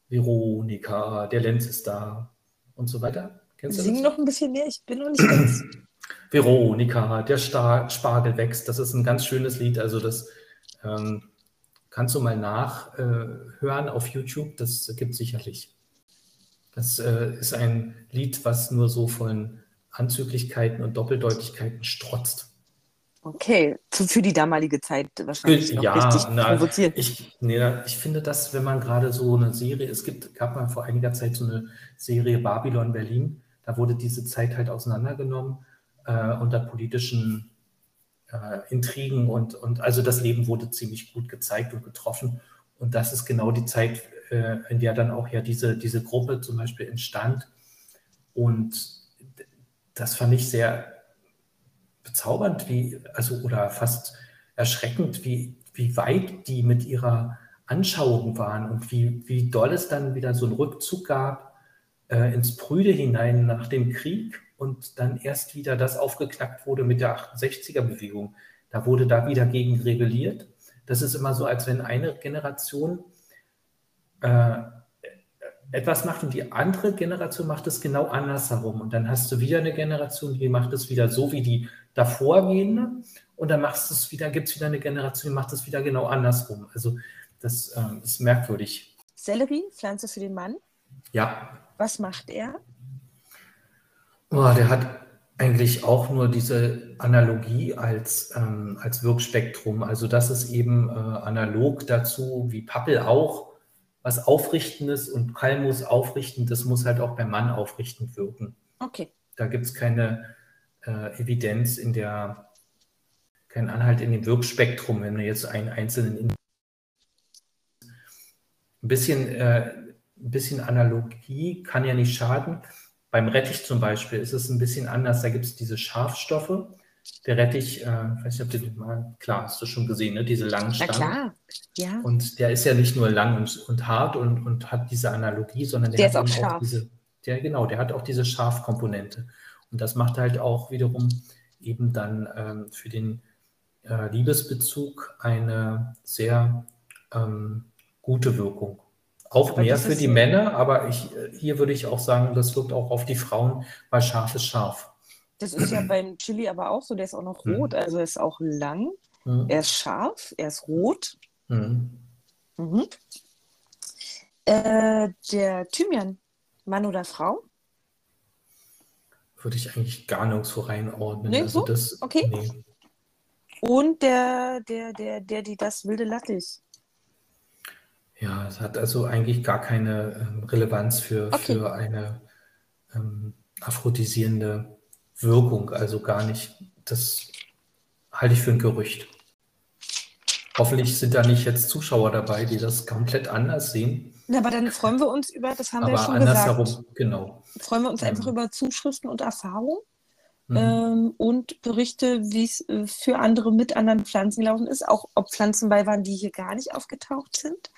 Veronika, der Lenz ist da und so weiter. Kennst du Sing noch ein bisschen mehr, ich bin noch nicht ganz. Veronika, der Star Spargel wächst, das ist ein ganz schönes Lied. Also das ähm, kannst du mal nachhören äh, auf YouTube, das gibt sicherlich. Das äh, ist ein Lied, was nur so von Anzüglichkeiten und Doppeldeutigkeiten strotzt. Okay, für die damalige Zeit wahrscheinlich noch ja, richtig na, provoziert. Ich, nee, ich finde das, wenn man gerade so eine Serie, es gibt, gab mal vor einiger Zeit so eine Serie Babylon Berlin, da wurde diese Zeit halt auseinandergenommen äh, unter politischen äh, Intrigen und, und also das Leben wurde ziemlich gut gezeigt und getroffen. Und das ist genau die Zeit, äh, in der dann auch ja diese, diese Gruppe zum Beispiel entstand. Und das fand ich sehr bezaubernd, wie, also oder fast erschreckend, wie, wie weit die mit ihrer Anschauung waren und wie, wie doll es dann wieder so einen Rückzug gab äh, ins Brüde hinein nach dem Krieg und dann erst wieder das aufgeknackt wurde mit der 68er-Bewegung. Da wurde da wieder gegen rebelliert. Das ist immer so, als wenn eine Generation äh, etwas macht und die andere Generation macht es genau andersherum. Und dann hast du wieder eine Generation, die macht es wieder so wie die davorgehende. Und dann machst du es wieder, gibt es wieder eine Generation, die macht es wieder genau andersrum. Also das ähm, ist merkwürdig. Sellerie, Pflanze für den Mann. Ja. Was macht er? Oh, der hat eigentlich auch nur diese Analogie als, ähm, als Wirkspektrum. Also das ist eben äh, analog dazu, wie Pappel auch was Aufrichtendes und Kalmus aufrichtendes muss halt auch beim Mann aufrichtend wirken. Okay. Da gibt es keine äh, Evidenz in der, kein Anhalt in dem Wirkspektrum, wenn wir jetzt einen einzelnen ein bisschen, äh, ein bisschen Analogie kann ja nicht schaden. Beim Rettich zum Beispiel ist es ein bisschen anders. Da gibt es diese Schafstoffe der Rettich, äh, weiß nicht, ob du den mal, klar, hast du schon gesehen, ne? diese langen Stangen. Na klar, ja. Und der ist ja nicht nur lang und, und hart und, und hat diese Analogie, sondern der, der hat auch, auch diese, der, genau, der hat auch diese Scharfkomponente. Und das macht halt auch wiederum eben dann ähm, für den äh, Liebesbezug eine sehr ähm, gute Wirkung. Auch aber mehr für die Männer, aber ich, hier würde ich auch sagen, das wirkt auch auf die Frauen, weil scharf ist scharf. Das ist ja beim Chili aber auch so, der ist auch noch mhm. rot, mhm. also er ist auch lang, mhm. er ist scharf, er ist rot. Mhm. Mhm. Äh, der Thymian, Mann oder Frau? Würde ich eigentlich gar nirgendwo reinordnen. Nirgendwo? Also das, okay. Nee. Und der, der, der, der, die das wilde Lattich. Ja, es hat also eigentlich gar keine ähm, Relevanz für, okay. für eine ähm, aphrodisierende Wirkung, also gar nicht. Das halte ich für ein Gerücht. Hoffentlich sind da nicht jetzt Zuschauer dabei, die das komplett anders sehen. Ja, aber dann freuen wir uns über, das haben aber wir ja schon andersherum, gesagt. Genau. Freuen wir uns einfach über Zuschriften und Erfahrungen mhm. ähm, und Berichte, wie es äh, für andere mit anderen Pflanzen gelaufen ist, auch ob Pflanzen bei waren, die hier gar nicht aufgetaucht sind.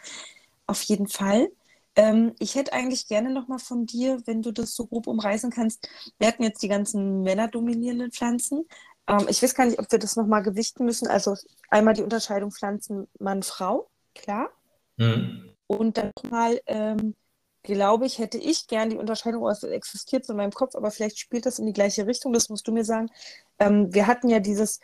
Auf jeden Fall. Ähm, ich hätte eigentlich gerne nochmal von dir, wenn du das so grob umreißen kannst. Wir hatten jetzt die ganzen männerdominierenden Pflanzen. Ähm, ich weiß gar nicht, ob wir das nochmal gewichten müssen. Also einmal die Unterscheidung Pflanzen Mann-Frau, klar. Mhm. Und dann nochmal, ähm, glaube ich, hätte ich gern die Unterscheidung, oder es existiert so in meinem Kopf, aber vielleicht spielt das in die gleiche Richtung, das musst du mir sagen. Ähm, wir hatten ja dieses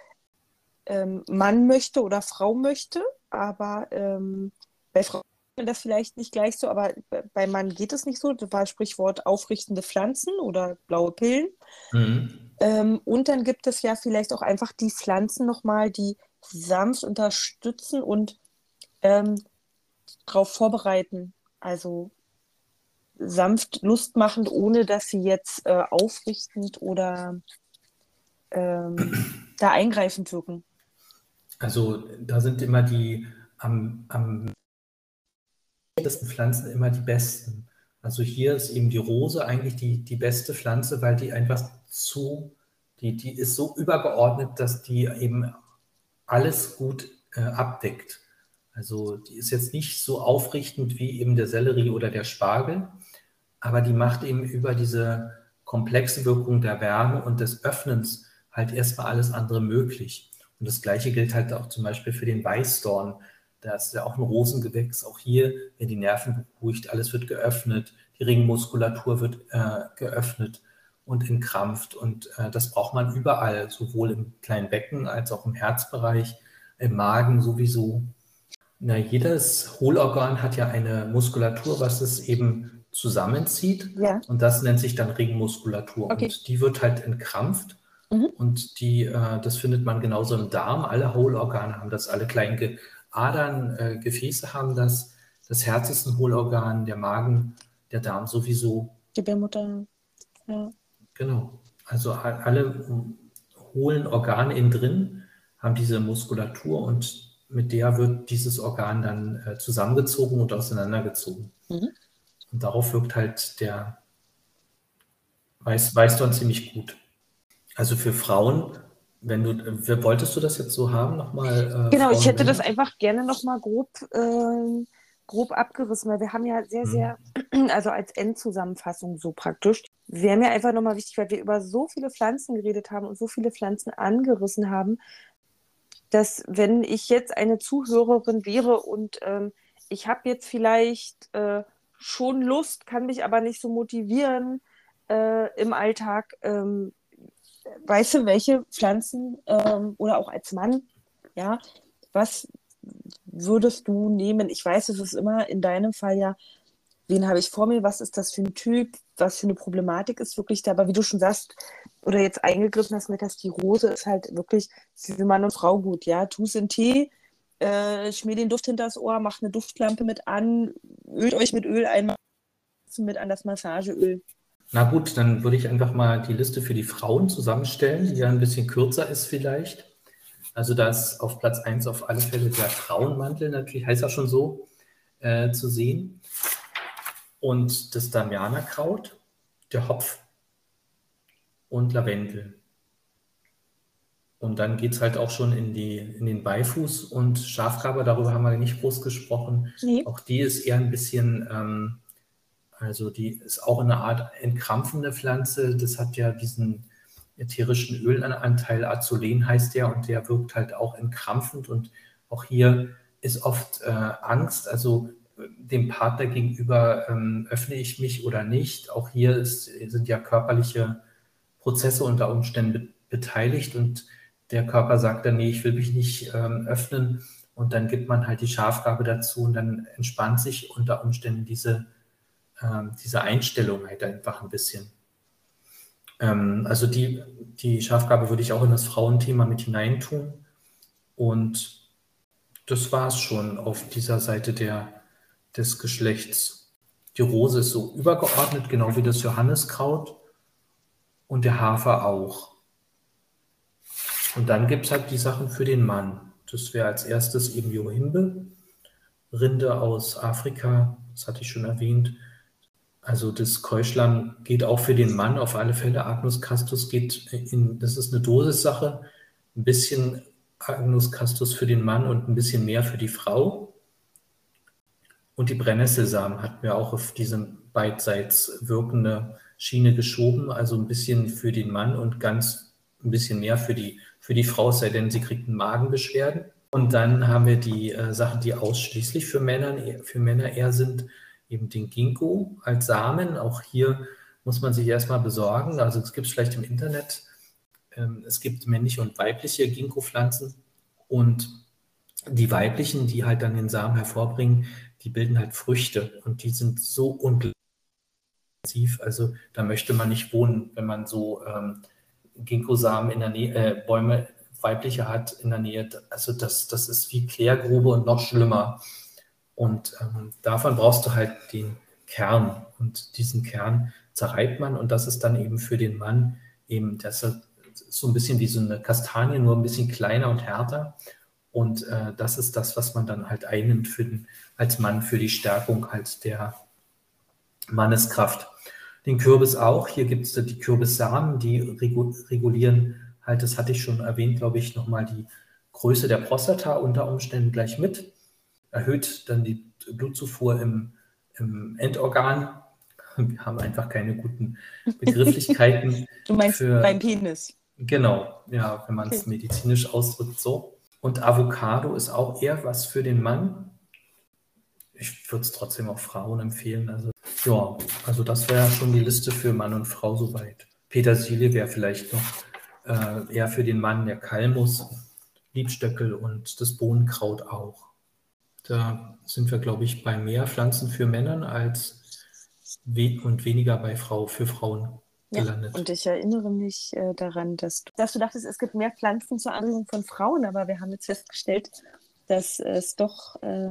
ähm, Mann möchte oder Frau möchte, aber ähm, bei Frau das vielleicht nicht gleich so, aber bei Mann geht es nicht so. Das war Sprichwort aufrichtende Pflanzen oder blaue Pillen. Mhm. Ähm, und dann gibt es ja vielleicht auch einfach die Pflanzen nochmal, die sanft unterstützen und ähm, darauf vorbereiten. Also sanft lustmachend, ohne dass sie jetzt äh, aufrichtend oder ähm, da eingreifend wirken. Also da sind immer die am, am besten Pflanzen immer die besten. Also hier ist eben die Rose eigentlich die, die beste Pflanze, weil die einfach zu, die, die ist so übergeordnet, dass die eben alles gut äh, abdeckt. Also die ist jetzt nicht so aufrichtend wie eben der Sellerie oder der Spargel, aber die macht eben über diese komplexe Wirkung der Wärme und des Öffnens halt erstmal alles andere möglich. Und das Gleiche gilt halt auch zum Beispiel für den Weißdorn. Da ist ja auch ein Rosengewächs. Auch hier werden die Nerven beruhigt, alles wird geöffnet, die Ringmuskulatur wird äh, geöffnet und entkrampft. Und äh, das braucht man überall, sowohl im kleinen Becken als auch im Herzbereich, im Magen sowieso. Na, jedes Hohlorgan hat ja eine Muskulatur, was es eben zusammenzieht. Ja. Und das nennt sich dann Ringmuskulatur. Okay. Und die wird halt entkrampft. Mhm. Und die, äh, das findet man genauso im Darm. Alle Hohlorgane haben das, alle kleinen Adern, äh, Gefäße haben das. Das Herz ist ein Hohlorgan, der Magen, der Darm sowieso. Gebärmutter, ja. Genau. Also alle hohlen Organe innen drin haben diese Muskulatur und mit der wird dieses Organ dann äh, zusammengezogen und auseinandergezogen. Mhm. Und darauf wirkt halt der Weiß, Weißdorn ziemlich gut. Also für Frauen wenn du, äh, wolltest du das jetzt so haben, nochmal? Äh, genau, ich hätte das einfach gerne nochmal grob, äh, grob abgerissen, weil wir haben ja sehr, sehr, hm. also als Endzusammenfassung so praktisch, wäre mir einfach nochmal wichtig, weil wir über so viele Pflanzen geredet haben und so viele Pflanzen angerissen haben, dass wenn ich jetzt eine Zuhörerin wäre und ähm, ich habe jetzt vielleicht äh, schon Lust, kann mich aber nicht so motivieren äh, im Alltag, ähm, weißt du, welche Pflanzen ähm, oder auch als Mann, ja, was würdest du nehmen? Ich weiß, es ist immer in deinem Fall ja, wen habe ich vor mir, was ist das für ein Typ, was für eine Problematik ist wirklich da, aber wie du schon sagst, oder jetzt eingegriffen hast mit, dass die Rose ist halt wirklich für Mann und Frau gut, ja, tu es in Tee, äh, schmier den Duft hinter das Ohr, mach eine Duftlampe mit an, ölt euch mit Öl einmal mit an das Massageöl. Na gut, dann würde ich einfach mal die Liste für die Frauen zusammenstellen, die ja ein bisschen kürzer ist vielleicht. Also da ist auf Platz 1 auf alle Fälle der Frauenmantel, natürlich heißt er schon so, äh, zu sehen. Und das Damianerkraut, der Hopf und Lavendel. Und dann geht es halt auch schon in, die, in den Beifuß und Schafgraber, darüber haben wir nicht groß gesprochen. Nee. Auch die ist eher ein bisschen ähm, also die ist auch eine Art entkrampfende Pflanze. Das hat ja diesen ätherischen Ölanteil, Azulen heißt der, und der wirkt halt auch entkrampfend. Und auch hier ist oft äh, Angst, also äh, dem Partner gegenüber ähm, öffne ich mich oder nicht. Auch hier ist, sind ja körperliche Prozesse unter Umständen be beteiligt und der Körper sagt dann, nee, ich will mich nicht ähm, öffnen. Und dann gibt man halt die Schafgabe dazu und dann entspannt sich unter Umständen diese ähm, diese Einstellung halt einfach ein bisschen. Ähm, also die, die Schafgabe würde ich auch in das Frauenthema mit hineintun. Und das war es schon auf dieser Seite der, des Geschlechts. Die Rose ist so übergeordnet, genau wie das Johanniskraut und der Hafer auch. Und dann gibt es halt die Sachen für den Mann. Das wäre als erstes eben Johimbe, Rinde aus Afrika, das hatte ich schon erwähnt, also das Keuschlamm geht auch für den Mann auf alle Fälle. Agnus Castus geht in, das ist eine Dosissache. Ein bisschen Agnus Castus für den Mann und ein bisschen mehr für die Frau. Und die Brennnesselsamen hatten wir auch auf diese beidseits wirkende Schiene geschoben. Also ein bisschen für den Mann und ganz ein bisschen mehr für die, für die Frau, sei denn sie kriegt einen Magenbeschwerden. Und dann haben wir die äh, Sachen, die ausschließlich für Männer, für Männer eher sind eben den Ginkgo als Samen. Auch hier muss man sich erstmal besorgen. Also es gibt es vielleicht im Internet. Ähm, es gibt männliche und weibliche Ginkgo-Pflanzen und die weiblichen, die halt dann den Samen hervorbringen, die bilden halt Früchte und die sind so unglaublich. Also da möchte man nicht wohnen, wenn man so ähm, Ginkgo-Samen in der Nähe, äh, Bäume weibliche hat in der Nähe. Also das, das ist wie Klärgrube und noch schlimmer. Und ähm, davon brauchst du halt den Kern. Und diesen Kern zerreibt man. Und das ist dann eben für den Mann eben, das ist so ein bisschen wie so eine Kastanie, nur ein bisschen kleiner und härter. Und äh, das ist das, was man dann halt einnimmt für den, als Mann für die Stärkung halt der Manneskraft. Den Kürbis auch. Hier gibt es die Kürbissamen, die regulieren halt, das hatte ich schon erwähnt, glaube ich, nochmal die Größe der Prostata unter Umständen gleich mit. Erhöht dann die Blutzufuhr im, im Endorgan. Wir haben einfach keine guten Begrifflichkeiten. du meinst für, beim Penis? Genau, ja, wenn man es okay. medizinisch ausdrückt, so. Und Avocado ist auch eher was für den Mann. Ich würde es trotzdem auch Frauen empfehlen. Also, ja, also das wäre schon die Liste für Mann und Frau soweit. Petersilie wäre vielleicht noch äh, eher für den Mann der Kalmus, Liebstöckel und das Bohnenkraut auch. Da sind wir, glaube ich, bei mehr Pflanzen für Männer als we und weniger bei Frau für Frauen gelandet. Ja, und ich erinnere mich äh, daran, dass du, dass du dachtest, es gibt mehr Pflanzen zur Anregung von Frauen, aber wir haben jetzt festgestellt, dass es doch, äh,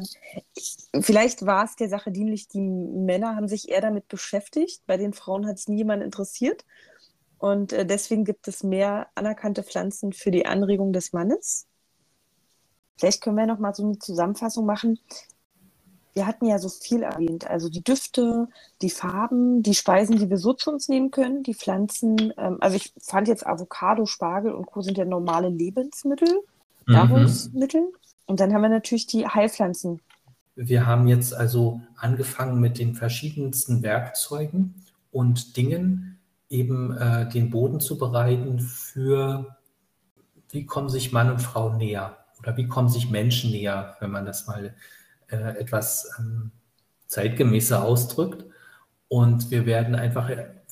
vielleicht war es der Sache dienlich, die Männer haben sich eher damit beschäftigt, bei den Frauen hat es nie jemand interessiert. Und äh, deswegen gibt es mehr anerkannte Pflanzen für die Anregung des Mannes. Vielleicht können wir noch mal so eine Zusammenfassung machen. Wir hatten ja so viel erwähnt, also die Düfte, die Farben, die Speisen, die wir so zu uns nehmen können, die Pflanzen. Ähm, also ich fand jetzt Avocado, Spargel und Co. sind ja normale Lebensmittel, mhm. Nahrungsmittel. Und dann haben wir natürlich die Heilpflanzen. Wir haben jetzt also angefangen mit den verschiedensten Werkzeugen und Dingen, eben äh, den Boden zu bereiten für, wie kommen sich Mann und Frau näher oder wie kommen sich Menschen näher, wenn man das mal äh, etwas ähm, zeitgemäßer ausdrückt. Und wir werden einfach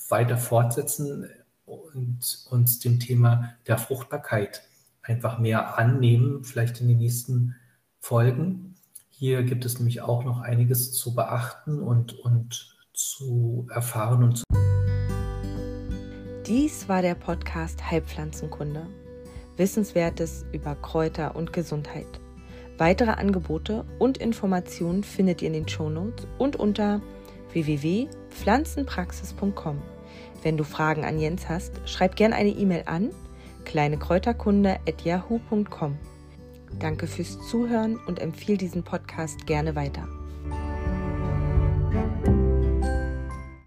weiter fortsetzen und uns dem Thema der Fruchtbarkeit einfach mehr annehmen, vielleicht in den nächsten Folgen. Hier gibt es nämlich auch noch einiges zu beachten und, und zu erfahren und zu dies war der Podcast Heilpflanzenkunde. Wissenswertes über Kräuter und Gesundheit. Weitere Angebote und Informationen findet ihr in den Shownotes und unter www.pflanzenpraxis.com. Wenn du Fragen an Jens hast, schreib gerne eine E-Mail an kleinekräuterkunde@yahoo.com. Danke fürs Zuhören und empfehle diesen Podcast gerne weiter.